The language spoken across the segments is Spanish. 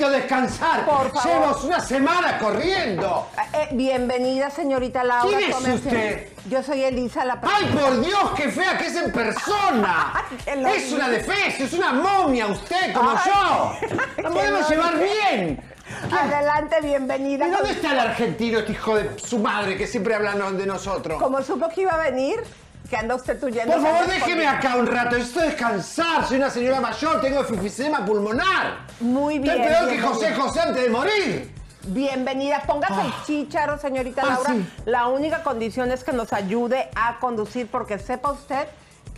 Necesito descansar. Por favor. Llevo una semana corriendo. Eh, bienvenida, señorita Laura. ¿Quién es usted? Yo soy Elisa, la ¡Ay, por Dios, qué fea que es en persona! Es una defensa, es una momia usted, como Ay. yo. Nos podemos llevar bien. Adelante, bienvenida. ¿Y dónde está el argentino, este hijo de su madre, que siempre hablan de nosotros? Como supo que iba a venir, que anda usted tuyendo. Por favor, déjeme acá un rato. Necesito descansar. Soy una señora mayor, tengo enfisema pulmonar. Muy bien. Estoy peor que. José José antes de morir. Bienvenida, póngase el chícharo, señorita Ah, Laura. sí. La única condición es que nos ayude a conducir, porque sepa usted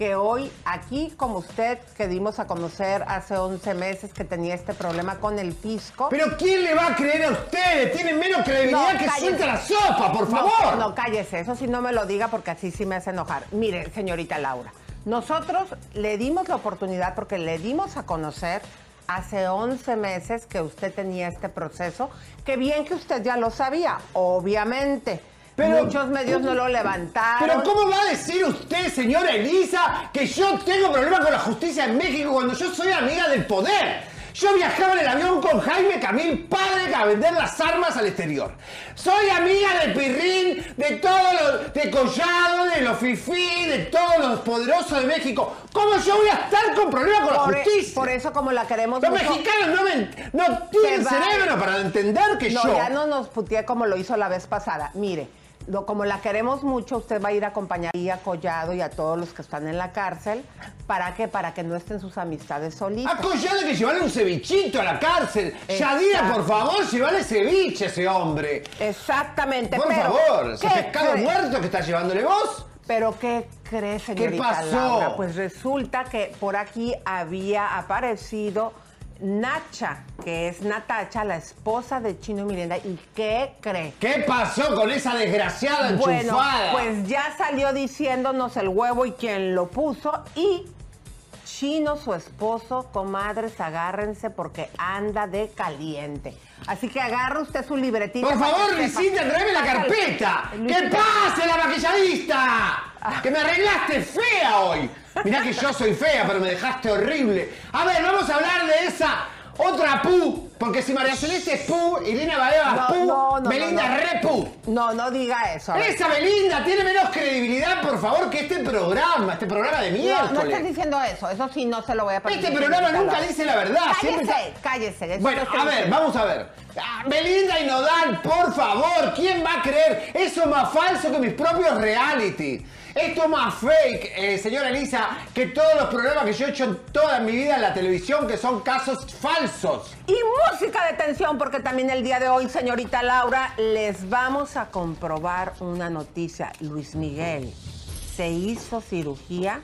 que hoy aquí, como usted, que dimos a conocer hace 11 meses que tenía este problema con el fisco. Pero ¿quién le va a creer a ustedes? Tienen menos credibilidad No, que suelta la sopa, por No, favor. No, cállese, eso sí no me lo diga porque así sí me hace enojar. Mire, señorita Laura, nosotros le dimos la oportunidad porque le dimos a conocer hace 11 meses que usted tenía este proceso, que bien que usted ya lo sabía, obviamente. Pero- Muchos medios no lo levantaron. Pero ¿cómo va a decir usted, señora Elisa, que yo tengo problemas con la justicia en México cuando yo soy amiga del poder? Yo viajaba en el avión con Jaime Camil, padre, a vender las armas al exterior. Soy amiga del Pirrín, de todos los, de Collado, de los Fifí, de todos los poderosos de México. ¿Cómo yo voy a estar con problemas con por, la e- justicia? por eso como la queremos Los mucho, mexicanos no, me- no tienen cerebro para entender que No, yo... ya no nos puteé como lo hizo la vez pasada. Mire, lo- como la queremos mucho, usted va a ir a acompañar a Collado y a todos los que están en la cárcel. ¿Para qué? Para que no estén sus amistades solitas. A Collado hay que llevarle un cevichito a la cárcel. Yadira, por favor, llevale ceviche a ese hombre. Exactamente. Por pero, favor, ese ¿qué pescado muerto que estás llevándole vos. Pero ¿qué cree, señorita pasó? Laura? Pues resulta que por aquí había aparecido Nacha, que es Natacha, la esposa de Chino Miranda. ¿Y qué cree? ¿Qué pasó con esa desgraciada Bueno, enchufada? pues ya salió diciéndonos el huevo y quién lo puso y Chino, su esposo, comadres, agárrense porque anda de caliente. Así que agarra usted su libretita. Por favor. Luisita, tráeme la carpeta. ¡Que pase la maquilladista! ¡Que me arreglaste fea hoy! Mirá que yo soy fea, pero me dejaste horrible. A ver, vamos a hablar de esa otra Pu. Porque si María Celeste es Pu, Irina Baeva es Pu, no, no, Belinda no, no. es re Pu. No, no diga eso. Esa Belinda tiene menos credibilidad, por favor, que este programa, este programa de No, miércoles. no estés diciendo eso. Eso sí no se lo voy a permitir. Este programa nunca dice la verdad. siempre Cállese, está- cállese. Bueno, a ver, vamos a ver. Ah, Belinda y Nodal, por favor, ¿quién va a creer? Eso es más falso que mis propios reality. Esto es más fake, eh, señora Elisa, que todos los programas que yo he hecho en toda mi vida en la televisión, que son casos falsos. Y música de tensión, porque también el día de hoy, señorita Laura, les vamos a comprobar una noticia. Luis Miguel se hizo cirugía.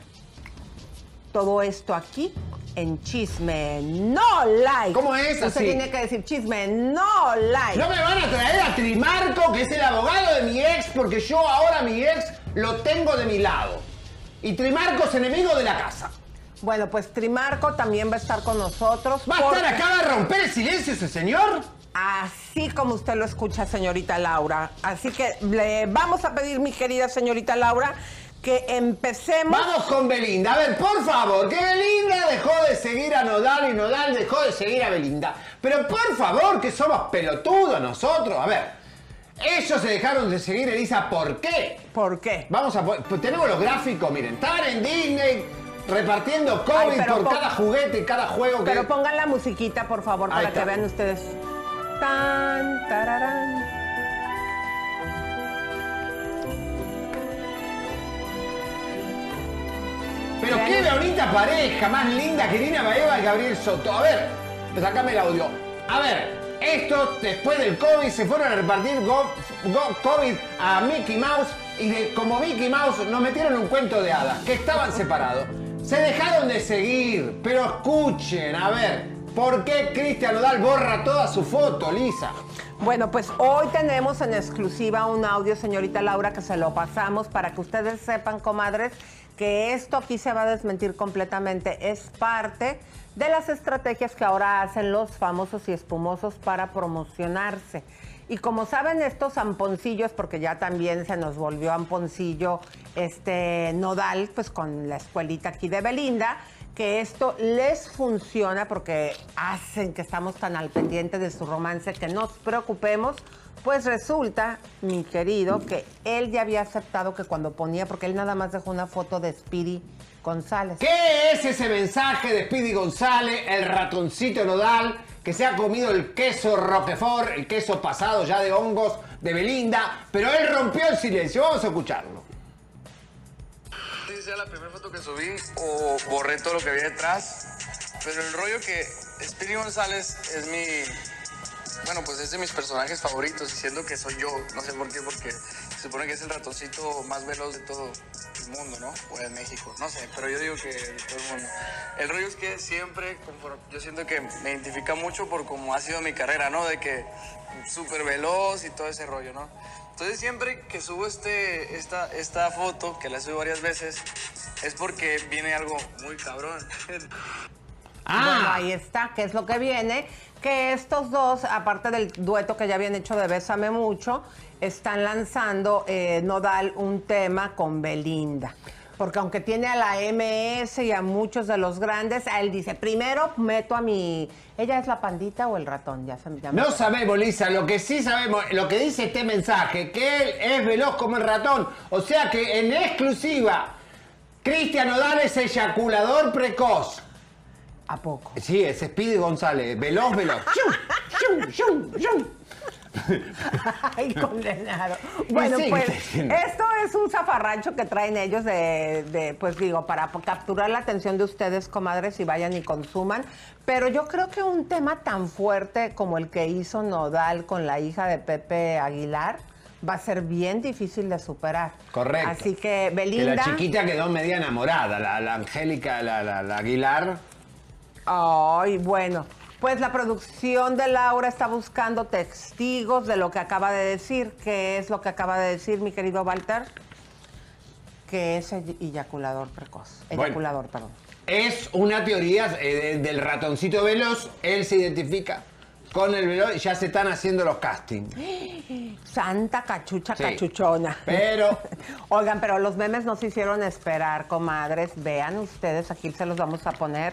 Todo esto aquí en Chisme No Like. ¿Cómo es Usted así? tiene que decir Chisme No Like. No me van a traer a Trimarco, que es el abogado de mi ex, porque yo ahora a mi ex lo tengo de mi lado. Y Trimarco es enemigo de la casa. Bueno, pues Trimarco también va a estar con nosotros. ¿Va a estar acá, a romper el silencio ese señor? Así como usted lo escucha, señorita Laura. Así que le vamos a pedir, mi querida señorita Laura, que empecemos. Vamos con Belinda. A ver, por favor, que Belinda dejó de seguir a Nodal y Nodal dejó de seguir a Belinda. Pero por favor, que somos pelotudos nosotros. A ver, ellos se dejaron de seguir, Elisa, ¿por qué? ¿Por qué? Vamos a pues tenemos los gráficos, miren, estaban en Disney repartiendo COVID Ay, por cada juguete y cada juego que. Pero pongan la musiquita, por favor, para que vean ustedes. Tan, tararán. Pero qué bonita pareja, más linda que Irina Baeva y Gabriel Soto. A ver, sacame el audio. A ver, estos después del COVID se fueron a repartir go- go- COVID a Mickey Mouse y de- como Mickey Mouse nos metieron un cuento de hadas, que estaban separados. Se dejaron de seguir, pero escuchen, a ver, ¿por qué Cristian Nodal borra toda su foto, Lisa? Bueno, pues hoy tenemos en exclusiva un audio, señorita Laura, que se lo pasamos para que ustedes sepan, comadres, que esto aquí se va a desmentir completamente. Es parte de las estrategias que ahora hacen los famosos y espumosos para promocionarse. Y como saben estos amponcillos, porque ya también se nos volvió amponcillo este nodal, pues con la escuelita aquí de Belinda, que esto les funciona porque hacen que estamos tan al pendiente de su romance que no nos preocupemos. Pues resulta, mi querido, que él ya había aceptado que cuando ponía, porque él nada más dejó una foto de Speedy González. ¿Qué es ese mensaje de Speedy González, el ratoncito nodal, que se ha comido el queso Roquefort, el queso pasado ya de hongos de Belinda? Pero él rompió el silencio. Vamos a escucharlo. Sea la primera foto que subí o borré todo lo que había detrás. Pero el rollo que Speedy González es mi. Bueno, pues es de mis personajes favoritos, diciendo que soy yo. No sé por qué, porque se supone que es el ratoncito más veloz de todo el mundo, ¿no? O de México, no sé, pero yo digo que de todo el mundo. El rollo es que siempre, yo siento que me identifica mucho por cómo ha sido mi carrera, ¿no? De que súper veloz y todo ese rollo, ¿no? Entonces siempre que subo este, esta, esta foto, que la subo varias veces, es porque viene algo muy cabrón. Bueno, ahí está, que es lo que viene. Que estos dos, aparte del dueto que ya habían hecho de Bésame Mucho, están lanzando eh, Nodal un tema con Belinda. Porque aunque tiene a la MS y a muchos de los grandes, él dice, primero meto a mi... ¿Ella es la pandita o el ratón? Ya se me llama. No sabemos, Lisa, lo que sí sabemos, lo que dice este mensaje, que él es veloz como el ratón. O sea que en exclusiva, Cristian Nodal es eyaculador precoz. ¿A poco? Sí, es Speedy González, veloz, veloz. ¡Shum, shum, shum, shum! Ay, condenado. Bueno, pues esto es un zafarrancho que traen ellos de, de, pues digo, para capturar la atención de ustedes, comadres, y vayan y consuman. Pero yo creo que un tema tan fuerte como el que hizo Nodal con la hija de Pepe Aguilar va a ser bien difícil de superar. Correcto. Así que Que Belinda... la chiquita quedó media enamorada, la, la Angélica, la, la- la Aguilar. Ay, bueno. Pues la producción de Laura está buscando testigos de lo que acaba de decir. ¿Qué es lo que acaba de decir, mi querido Walter? Que es ey- eyaculador precoz. Bueno. Eyaculador, perdón. Es una teoría eh, de- del ratoncito veloz, él se identifica con el veloz y ya se están haciendo los castings. Santa cachucha Sí. cachuchona. Pero- Oigan, pero los memes nos hicieron esperar, comadres. Vean ustedes, aquí se los vamos a poner.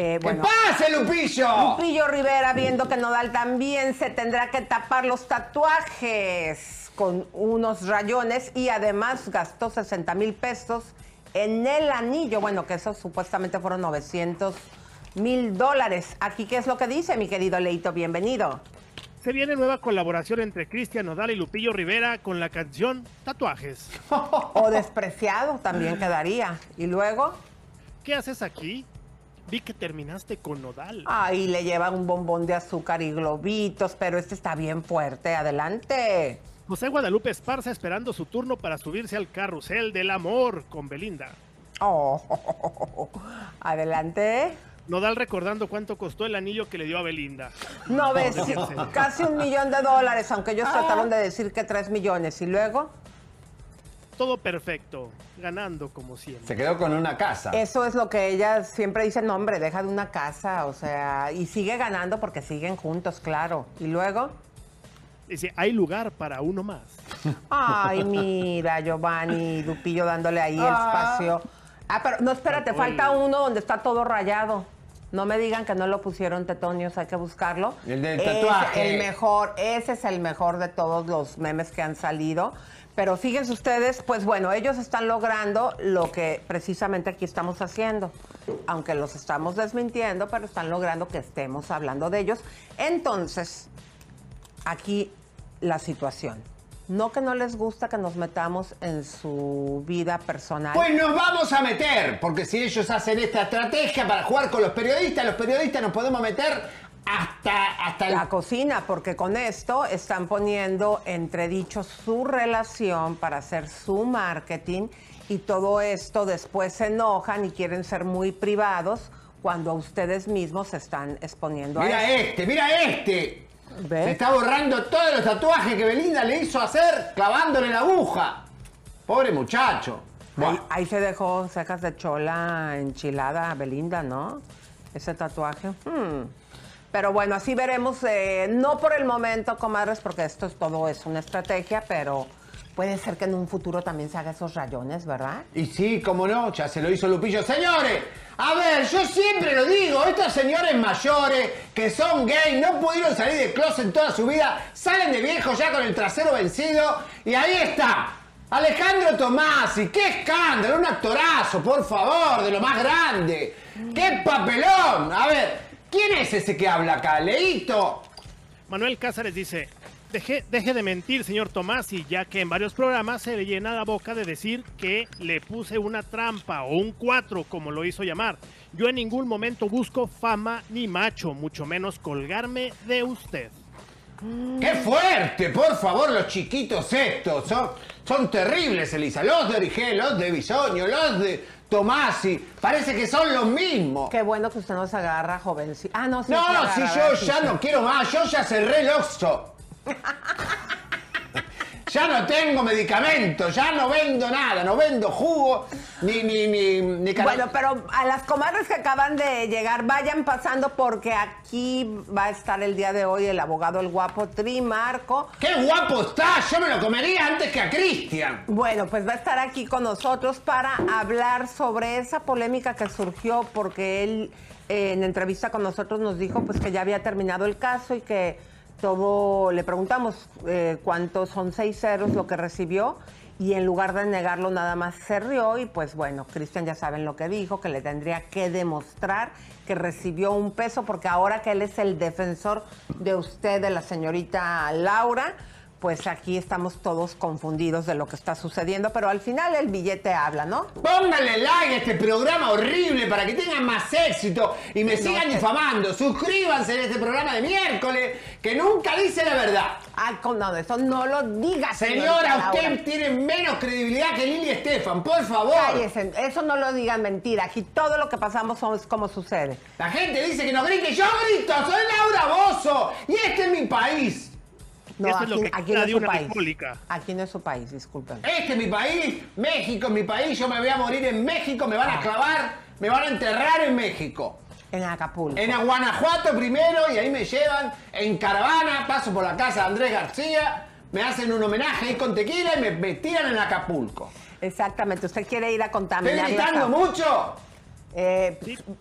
Eh, ¡Que bueno, pase, Lupillo! Lupillo Rivera viendo que Nodal también se tendrá que tapar los tatuajes con unos rayones y además gastó 60 mil pesos en el anillo. Bueno, que esos supuestamente fueron 900 mil dólares. Aquí, ¿qué es lo que dice, mi querido Leito? Bienvenido. Se viene nueva colaboración entre Cristian Nodal y Lupillo Rivera con la canción Tatuajes. O despreciado también quedaría. Y luego, ¿Qué haces aquí? Vi que terminaste con Nodal. ahí le lleva un bombón de azúcar y globitos, pero este está bien fuerte. Adelante. José Guadalupe Esparza esperando su turno para subirse al carrusel del amor con Belinda. Oh, adelante. Nodal recordando cuánto costó el anillo que le dio a Belinda. No ves, casi un millón de dólares, aunque ellos trataron de decir que tres millones. Y luego, Todo perfecto, ganando como siempre. Se quedó con una casa. eso es lo que ella siempre dice, no hombre, deja de una casa, o sea, y sigue ganando porque siguen juntos, claro. Y luego, Dice, hay lugar para uno más. ay, mira, Giovanni, Lupillo dándole ahí el espacio. Ah, pero no, espérate, falta uno donde está todo rayado. No me digan que no lo pusieron tetonios, hay que buscarlo. El del tatuaje. el mejor, ese es el mejor de todos los memes que han salido. Pero fíjense ustedes, pues bueno, ellos están logrando lo que precisamente aquí estamos haciendo. Aunque los estamos desmintiendo, pero están logrando que estemos hablando de ellos. Entonces, aquí la situación. No que no les gusta que nos metamos en su vida personal. Pues nos vamos a meter, porque si ellos hacen esta estrategia para jugar con los periodistas, los periodistas nos podemos meter hasta, hasta el la cocina, porque con esto están poniendo entredicho su relación para hacer su marketing y todo esto después se enojan y quieren ser muy privados cuando a ustedes mismos se están exponiendo a Mira eso. este, mira este. ¿Ve? Se está borrando todos los tatuajes que Belinda le hizo hacer clavándole la aguja. Pobre muchacho. Ahí, ahí se dejó sacas de chola enchilada Belinda, ¿no? Ese tatuaje. Hmm. Pero bueno, así veremos, eh, no por el momento, comadres, porque esto es todo es una estrategia, pero puede ser que en un futuro también se haga esos rayones, ¿verdad? Y sí, cómo no, ya se lo hizo Lupillo. Señores, a ver, yo siempre lo digo, estos señores mayores que son gay, no pudieron salir de closet toda su vida, salen de viejos ya con el trasero vencido y ahí está. Alejandro Tomasi, qué escándalo, un actorazo, por favor, de lo más grande. ¡Qué papelón! A ver, ¿quién es ese que habla acá? Leito. Manuel Cázares dice, deje, deje de mentir, señor Tomasi, ya que en varios programas se le llena la boca de decir que le puse una trampa o un cuatro, como lo hizo llamar. Yo en ningún momento busco fama ni macho, mucho menos colgarme de usted. ¡Qué fuerte! Por favor, los chiquitos estos son, son terribles, Elisa. Los de Origel, los de Bisoño, los de Tomasi. Parece que son los mismos. Qué bueno que usted no se agarra, jovencito. Ah, no, sí. No, agarra, si yo sí, ya no quiero más, yo ya cerré el Oxxo. Ya no tengo medicamentos, ya no vendo nada, no vendo jugo, ni, ni, ni, Bueno, pero a las comadres que acaban de llegar, vayan pasando porque aquí va a estar el día de hoy el abogado, el guapo Tri Marco. ¡Qué guapo está! Yo me lo comería antes que a Cristian. Bueno, pues va a estar aquí con nosotros para hablar sobre esa polémica que surgió porque él eh, en entrevista con nosotros nos dijo pues que ya había terminado el caso y que todo, le preguntamos eh, cuántos son seis ceros lo que recibió y en lugar de negarlo nada más se rió y pues bueno, Cristian ya saben lo que dijo, que le tendría que demostrar que recibió un peso porque ahora que él es el defensor de usted, de la señorita Laura, pues aquí estamos todos confundidos de lo que está sucediendo, pero al final el billete habla, ¿no? Pónganle like a este programa horrible para que tengan más éxito y me No sigan difamando. Suscríbanse a este programa de miércoles que nunca dice la verdad. Ay, con- no, eso no lo digas, Señora, usted tiene menos credibilidad que Lili Estefan, por favor. Cállese, eso no lo digan mentira. Aquí todo lo que pasamos es como sucede. La gente dice que no grite, yo grito, soy Laura Bozo y este es mi país. No, Esto es aquí, lo que aquí no es su una país. república. Aquí no es su país, disculpen. Este es mi país, México es mi país, yo me voy a morir en México, me van a clavar, me van a enterrar en México. En Acapulco. En Guanajuato primero y ahí me llevan en caravana, paso por la casa de Andrés García, me hacen un homenaje ahí con tequila y me, me tiran en Acapulco. Exactamente, usted quiere ir a ¿Estoy contaminar. la gritando mucho? Eh,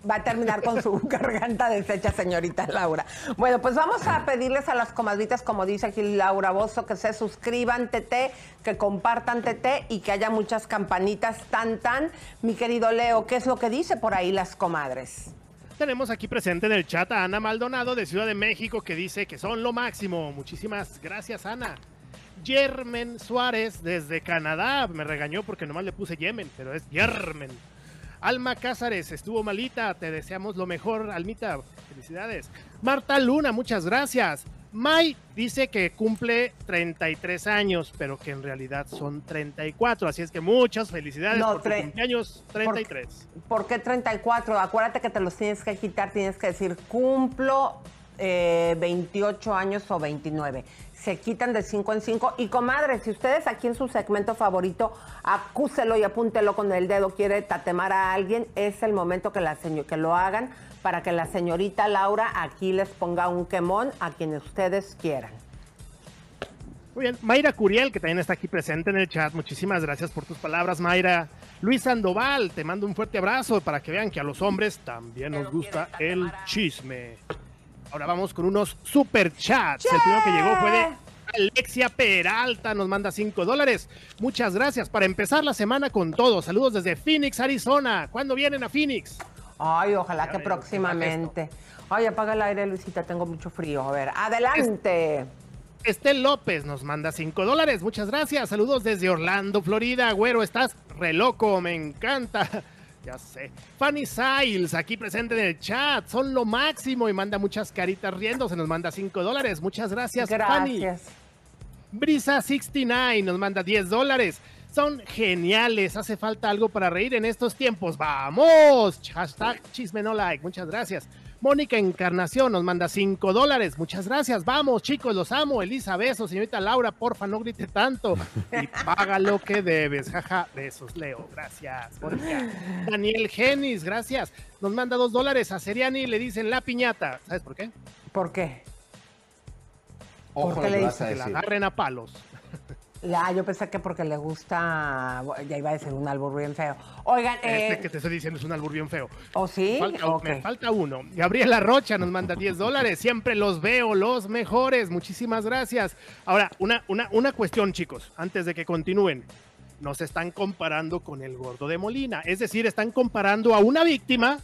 va a terminar con su garganta deshecha, señorita Laura. Bueno, pues vamos a pedirles a las comadritas, como dice aquí Laura Bozo, que se suscriban, Tete, que compartan, Tete, y que haya muchas campanitas, tan, tan. Mi querido Leo, ¿qué es lo que dice por ahí las comadres? Tenemos aquí presente en el chat a Ana Maldonado de Ciudad de México que dice que son lo máximo. Muchísimas gracias, Ana. Yermen Suárez desde Canadá. Me regañó porque nomás le puse Yemen, pero es Yermen. Alma Cázares, estuvo malita. Te deseamos lo mejor, Almita. Felicidades. Marta Luna, muchas gracias. May dice que cumple 33 años, pero que en realidad son 34. Así es que muchas felicidades No, por tu cumpleaños 33. ¿Por qué 34? Acuérdate que te los tienes que quitar, tienes que decir cumplo eh, 28 años o 29. Se quitan de 5 en 5. Y comadre, si ustedes aquí en su segmento favorito, acúselo y apúntelo con el dedo, quiere tatemar a alguien, es el momento que, la que lo hagan para que la señorita Laura aquí les ponga un quemón a quienes ustedes quieran. Muy bien, Mayra Curiel, que también está aquí presente en el chat. Muchísimas gracias por tus palabras, Mayra. Luis Sandoval, te mando un fuerte abrazo para que vean que a los hombres también nos gusta el chisme. Ahora vamos con unos super chats. El primero que llegó fue de Alexia Peralta, nos manda 5 dólares. Muchas gracias. Para empezar la semana con todo, saludos desde Phoenix, Arizona. ¿Cuándo vienen a Phoenix? Ay, ojalá Ya que próximamente. Ay, apaga el aire, Luisita, tengo mucho frío. A ver, adelante. Estel López nos manda 5 dólares. Muchas gracias. Saludos desde Orlando, Florida. Güero, estás re loco. Me encanta. Ya sé. Fanny Siles, aquí presente en el chat. Son lo máximo y manda muchas caritas riendo. Se nos manda 5 dólares. Muchas gracias, Fanny. Gracias. Brisa69 nos manda 10 dólares. Son geniales. Hace falta algo para reír en estos tiempos. ¡Vamos! Hashtag chisme no like. Muchas gracias. Mónica Encarnación nos manda 5 dólares. Muchas gracias. Vamos, chicos, los amo. Elisa, besos. Señorita Laura, porfa, no grite tanto. Y paga lo que debes. Jaja, besos, Leo. Gracias. Mónica. Daniel Genis, gracias. Nos manda 2 dólares. A Seriani le dicen la piñata. ¿Sabes por qué? ¿Por qué? Ojo ¿Por lo qué que le a Que la agarren a palos. Ah, yo pensé que porque le gusta, ya iba a decir un albur bien feo. Oigan, Este eh, que te estoy diciendo es un albur bien feo. ¿o sí? Falta. Me falta uno. Gabriela Rocha nos manda 10 dólares. Siempre los veo, los mejores. Muchísimas gracias. Ahora, una, una, una cuestión, chicos, antes de que continúen. Nos están comparando con el gordo de Molina. Es decir, están comparando a una víctima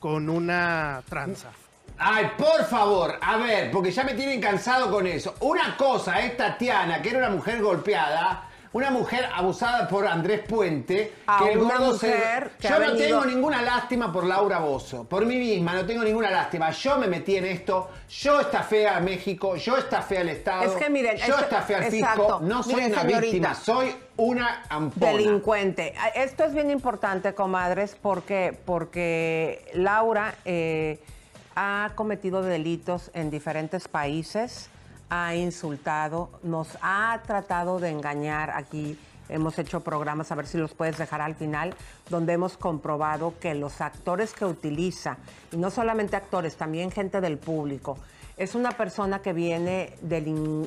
con una tranza. Ay, por favor, a ver, porque ya me tienen cansado con eso. Una cosa es Tatiana, que era una mujer golpeada, una mujer abusada por Andrés Puente, A que el gordo se... que Yo no venido- tengo ninguna lástima por Laura Bozo, por mí misma, no tengo ninguna lástima. Yo me metí en esto, yo estafé a México, yo estafé al Estado, Es que miren, yo esto- estafé al fisco, exacto. no soy Miren, una señorita. víctima, soy una ampona. Delincuente. Ah, Esto es bien importante, comadres, porque, porque Laura eh, ha cometido delitos en diferentes países, ha insultado, nos ha tratado de engañar aquí. Hemos hecho programas, a ver si los puedes dejar al final, donde hemos comprobado que los actores que utiliza, y no solamente actores, también gente del público, es una persona que viene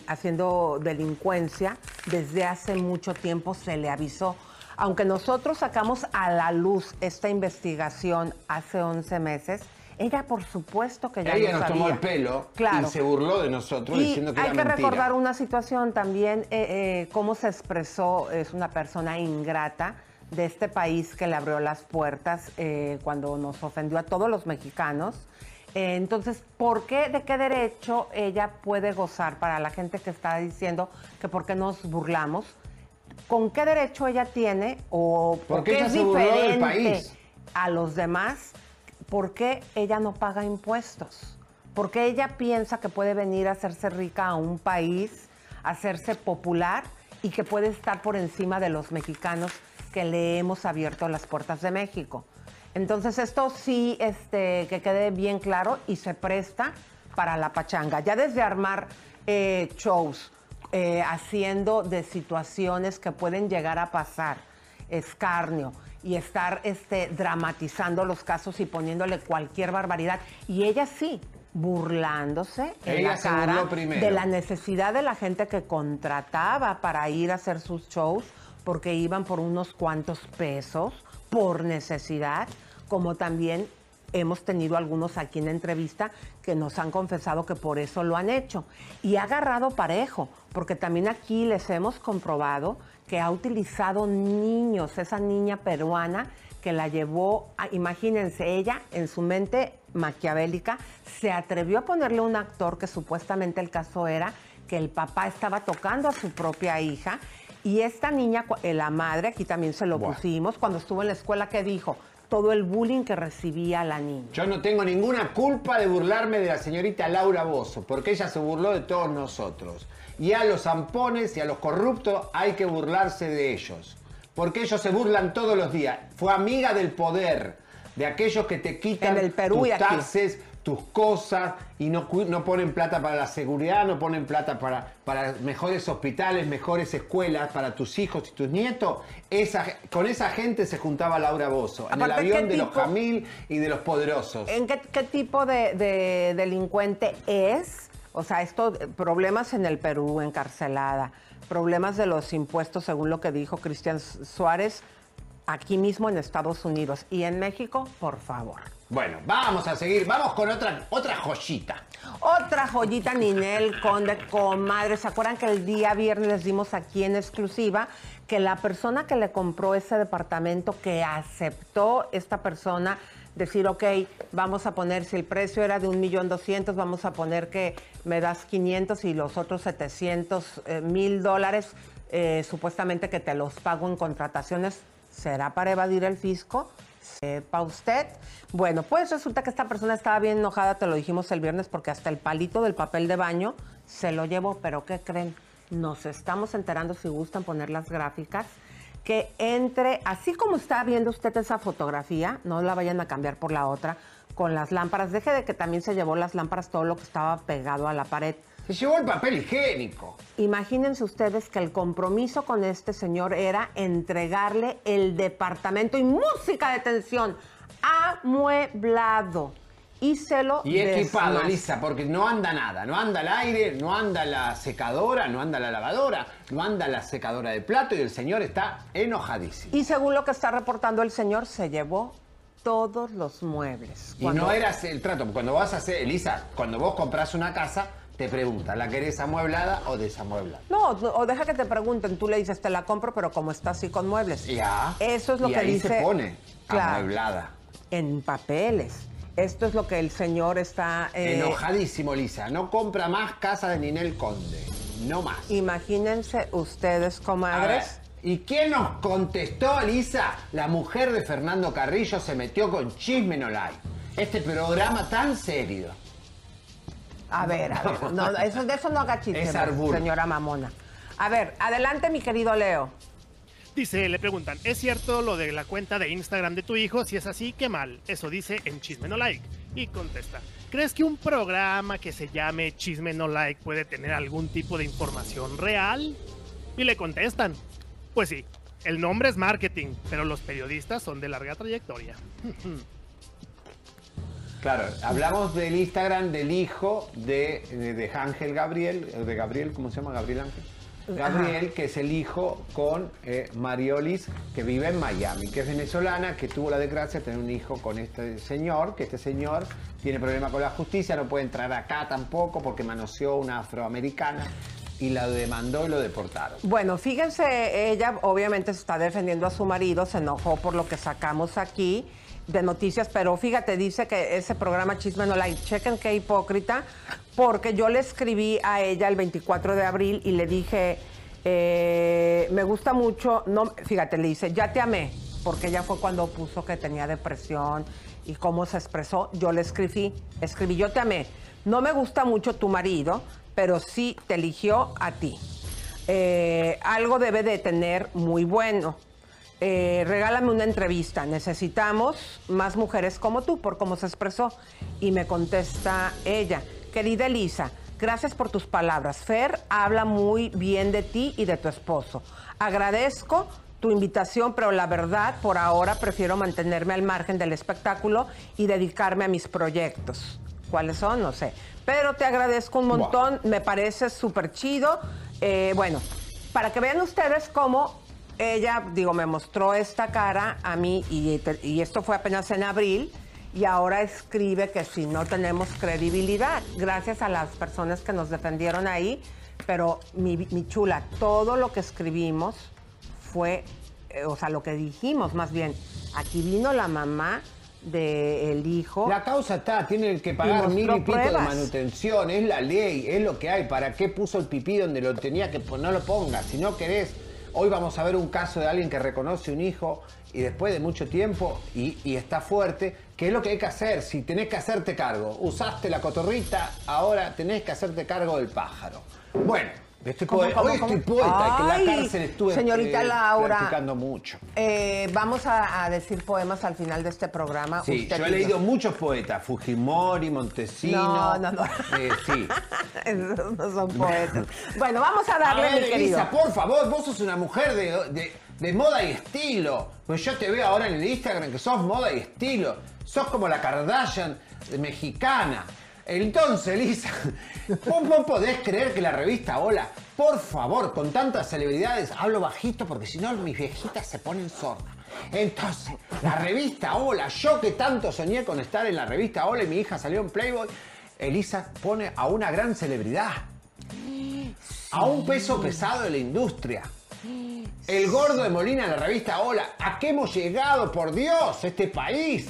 haciendo delincuencia desde hace mucho tiempo, se le avisó. Aunque nosotros sacamos a la luz esta investigación hace 11 meses, ella por supuesto que ya Ella nos tomó el pelo Claro. y se burló de nosotros Y diciendo que hay era que mentira. recordar una situación también, eh, eh, cómo se expresó, es una persona ingrata de este país que le abrió las puertas eh, cuando nos ofendió a todos los mexicanos. Eh, entonces, ¿por qué, de qué derecho ella puede gozar para la gente que está diciendo que por qué nos burlamos? ¿Con qué derecho ella tiene o por qué es diferente país. a los demás? ¿Por qué ella no paga impuestos? Porque ella piensa que puede venir a hacerse rica a un país, hacerse popular y que puede estar por encima de los mexicanos que le hemos abierto las puertas de México. Entonces esto sí, este, que quede bien claro y se presta para la pachanga. Ya desde armar eh, shows, eh, haciendo de situaciones que pueden llegar a pasar, escarnio y estar este, dramatizando los casos y poniéndole cualquier barbaridad. Y ella sí, burlándose en Ella la se cara burló primero. de la necesidad de la gente que contrataba para ir a hacer sus shows porque iban por unos cuantos pesos por necesidad, como también hemos tenido algunos aquí en entrevista que nos han confesado que por eso lo han hecho. Y ha agarrado parejo, porque también aquí les hemos comprobado que ha utilizado niños, esa niña peruana que la llevó, a, imagínense, ella en su mente maquiavélica se atrevió a ponerle un actor que supuestamente el caso era que el papá estaba tocando a su propia hija y esta niña, eh, la madre, aquí también se lo Buah. pusimos, cuando estuvo en la escuela, que dijo? Todo el bullying que recibía la niña. Yo no tengo ninguna culpa de burlarme de la señorita Laura Bozo, porque ella se burló de todos nosotros. Y a los zampones y a los corruptos hay que burlarse de ellos, porque ellos se burlan todos los días. Fue amiga del poder, de aquellos que te quitan el Perú tus taxes, tus cosas, y no, no ponen plata para la seguridad, no ponen plata para, para mejores hospitales, mejores escuelas para tus hijos y tus nietos. Esa, con esa gente se juntaba Laura Bozo, en el Aparte, ¿qué avión de los Jamil y de los poderosos. ¿En qué, qué tipo de, de delincuente es? O sea, esto, eh, problemas en el Perú, encarcelada, problemas de los impuestos, según lo que dijo Cristian Suárez, aquí mismo en Estados Unidos. Y en México, por favor. Bueno, vamos a seguir, vamos con otra, otra joyita. Otra joyita, Ninel Conde, comadre. ¿Se acuerdan que el día viernes les dimos aquí en exclusiva que la persona que le compró ese departamento, que aceptó esta persona decir, ok, vamos a poner, si el precio era de un millón doscientos, vamos a poner que me das 500 y los otros 700 eh, mil dólares, eh, supuestamente que te los pago en contrataciones, ¿será para evadir el fisco? Sepa usted. Bueno, pues resulta que esta persona estaba bien enojada, te lo dijimos el viernes, porque hasta el palito del papel de baño se lo llevó. Pero ¿qué creen? Nos estamos enterando, si gustan poner las gráficas, que entre, así como está viendo usted esa fotografía, no la vayan a cambiar por la otra, con las lámparas. Deje de que también se llevó las lámparas, todo lo que estaba pegado a la pared. Se llevó el papel higiénico. Imagínense ustedes que el compromiso con este señor era entregarle el departamento y música de tensión amueblado. Y se lo Y equipado, desmas- Elisa, porque no anda nada. No anda el aire, no anda la secadora, no anda la lavadora, no anda la secadora de plato y el señor está enojadísimo. Y según lo que está reportando el señor, se llevó todos los muebles. Y no era el trato. Cuando vas a hacer, Elisa, cuando vos compras una casa, te pregunta, ¿la querés amueblada o desamueblada? No, o deja que te pregunten, tú le dices, te la compro, pero como está así con muebles. Ya. Eso es lo y que ahí dice. se pone Claro, amueblada. En papeles. Esto es lo que el señor está. eh, Enojadísimo, Elisa. No compra más casa de Ninel Conde. No más. Imagínense ustedes, A ver, comadres. ¿Y quién nos contestó, Elisa? La mujer de Fernando Carrillo se metió con Chisme No Like. Este programa tan serio. A ver, a ver. No, eso, de eso no haga Es arbur. señora Mamona. A ver, adelante, mi querido Leo. Dice, le preguntan, ¿es cierto lo de la cuenta de Instagram de tu hijo? Si es así, qué mal. Eso dice en Chisme No Like. Y contesta, ¿crees que un programa que se llame Chisme No Like puede tener algún tipo de información real? Y le contestan, pues sí, el nombre es marketing, pero los periodistas son de larga trayectoria. Claro, hablamos del Instagram del hijo de, de, de Ángel Gabriel, de Gabriel, ¿cómo se llama? Gabriel Ángel. Gabriel, que es el hijo con eh, Mariolis, que vive en Miami, que es venezolana, que tuvo la desgracia de tener un hijo con este señor, que este señor tiene problema con la justicia, no puede entrar acá tampoco porque manoseó una afroamericana y la demandó y lo deportaron. Bueno, fíjense, ella obviamente se está defendiendo a su marido, se enojó por lo que sacamos aquí de noticias, pero fíjate, dice que ese programa Chisme no like, chequen qué hipócrita, porque yo le escribí a ella el 24 de abril y le dije, eh, me gusta mucho, no, fíjate, le dice, ya te amé, porque ella fue cuando puso que tenía depresión y cómo se expresó, yo le escribí, escribí, yo te amé, no me gusta mucho tu marido, pero sí te eligió a ti. Eh, algo debe de tener muy bueno. Eh, regálame una entrevista. Necesitamos más mujeres como tú, por cómo se expresó. Y me contesta ella, querida Elisa, gracias por tus palabras. Fer habla muy bien de ti y de tu esposo. Agradezco tu invitación, pero la verdad, por ahora prefiero mantenerme al margen del espectáculo y dedicarme a mis proyectos. ¿Cuáles son? No sé. Pero te agradezco un montón, me parece súper chido. Eh, bueno, para que vean ustedes cómo ella, digo, me mostró esta cara a mí y, y esto fue apenas en abril y ahora escribe que si no tenemos credibilidad, gracias a las personas que nos defendieron ahí, pero mi, mi chula, todo lo que escribimos fue, eh, o sea, lo que dijimos más bien, aquí vino la mamá del hijo. La causa está, tiene que Y pagar mostró mil y pico de manutención, es la ley, es lo que hay. ¿Para qué puso el pipí donde lo tenía que poner? No lo ponga, si no querés. Hoy vamos a ver un caso de alguien que reconoce un hijo y después de mucho tiempo y, está fuerte, ¿qué es lo que hay que hacer? Si tenés que hacerte cargo, usaste la cotorrita, ahora tenés que hacerte cargo del pájaro. Bueno, estoy ¿Cómo, poeta, cómo, hoy cómo? estoy poeta, que en Ay, la cárcel estuve señorita eh, Laura. practicando mucho. Eh, vamos a, a decir poemas al final de este programa. Sí, Usted yo he leído muchos poetas, Fujimori, Montesino. No, no, no. eh, sí. Esos no son poetas. Bueno, vamos a A darle, ver, mi querido. Elisa, por favor, vos sos una mujer de, de- de moda y estilo. Pues yo te veo ahora en el Instagram que sos moda y estilo. Sos como la Kardashian mexicana. Entonces, Elisa, vos, vos podés creer que la revista Hola, por favor, con tantas celebridades, hablo bajito porque si no mis viejitas se ponen sordas. Entonces, la revista Hola, yo que tanto soñé con estar en la revista Hola y mi hija salió en Playboy, Elisa pone a una gran celebridad a un peso pesado de la industria. El gordo de Molina en la revista Hola. ¿A qué hemos llegado, por Dios, este país?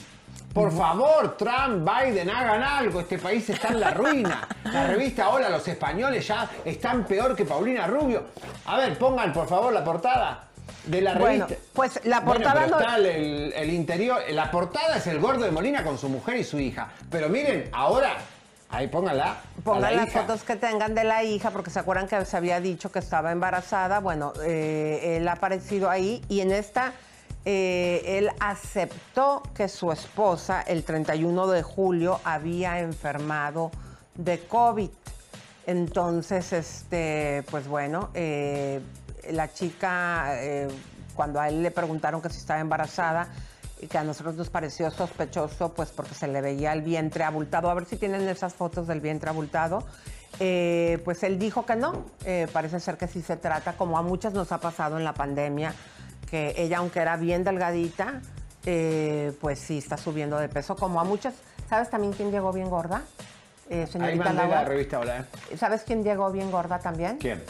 Por favor, Trump, Biden, hagan algo. Este país está en la ruina. La revista Hola, los españoles ya están peor que Paulina Rubio. A ver, pongan por favor la portada de la Bueno, revista. pues la Bueno, portada pero no- está el, el interior. La portada es el gordo de Molina con su mujer y su hija. Pero miren, ahora, ahí pónganla. Pongan la las hija. fotos que tengan de la hija, porque se acuerdan que se había dicho que estaba embarazada. Bueno, eh, él ha aparecido ahí y en esta eh, él aceptó que su esposa el 31 de julio había enfermado de COVID. Entonces, este, pues bueno, eh, la chica, eh, cuando a él le preguntaron que si estaba embarazada, y que a nosotros nos pareció sospechoso, pues porque se le veía el vientre abultado. A ver si tienen esas fotos del vientre abultado. Pues él dijo que no. Parece ser que sí se trata, como a muchas nos ha pasado en la pandemia, que ella, aunque era bien delgadita, eh, pues sí está subiendo de peso, como a muchas. ¿Sabes también quién llegó bien gorda? Eh, Ahí señorita la revista Hola. ¿eh? ¿Sabes quién llegó bien gorda también? ¿Quién?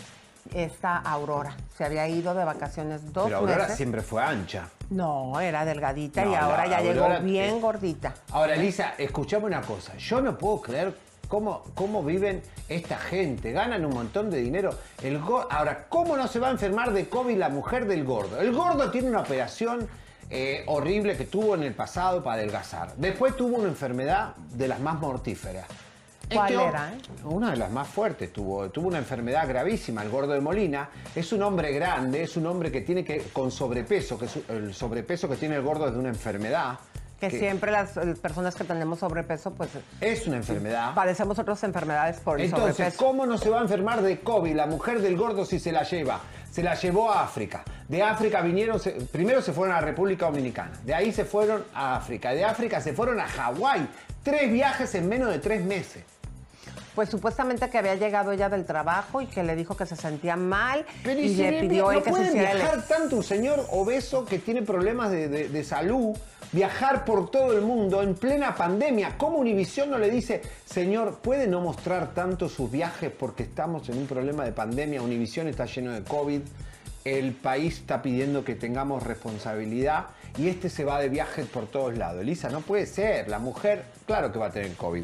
Esta Aurora. Se había ido de vacaciones dos Pero Aurora meses. siempre fue ancha. No, era delgadita No, y ahora ya Aurora- llegó bien gordita. Ahora, Lisa, escuchame una cosa. Yo no puedo creer cómo, cómo viven esta gente. Ganan un montón de dinero. El Ahora, ¿cómo no se va a enfermar de COVID la mujer del gordo? El gordo tiene una operación eh, horrible que tuvo en el pasado para adelgazar. Después tuvo una enfermedad de las más mortíferas. ¿Cuál Este era, eh? Una de las más fuertes tuvo, tuvo una enfermedad gravísima, el gordo de Molina. Es un hombre grande, es un hombre que tiene que, con sobrepeso, que es el sobrepeso que tiene el gordo es de una enfermedad. Que siempre las eh, personas que tenemos sobrepeso, pues Es una enfermedad. padecemos otras enfermedades por el Entonces, sobrepeso. ¿cómo no se va a enfermar de COVID la mujer del gordo si se la lleva? Se la llevó a África. De África vinieron, se- primero se fueron a la República Dominicana. De ahí se fueron a África. De África se fueron a Hawái. Tres viajes en menos de tres meses. Pues supuestamente que había llegado ella del trabajo y que le dijo que se sentía mal Pero y si le pidió no él que se puede hiciera viajar tanto un señor obeso que tiene problemas de, de- de salud, viajar por todo el mundo en plena pandemia. ¿Cómo Univisión no le dice, señor, puede no mostrar tanto sus viajes porque estamos en un problema de pandemia? Univisión está lleno de COVID, el país está pidiendo que tengamos responsabilidad y este se va de viaje por todos lados. Elisa, no puede ser. La mujer, claro que va a tener COVID.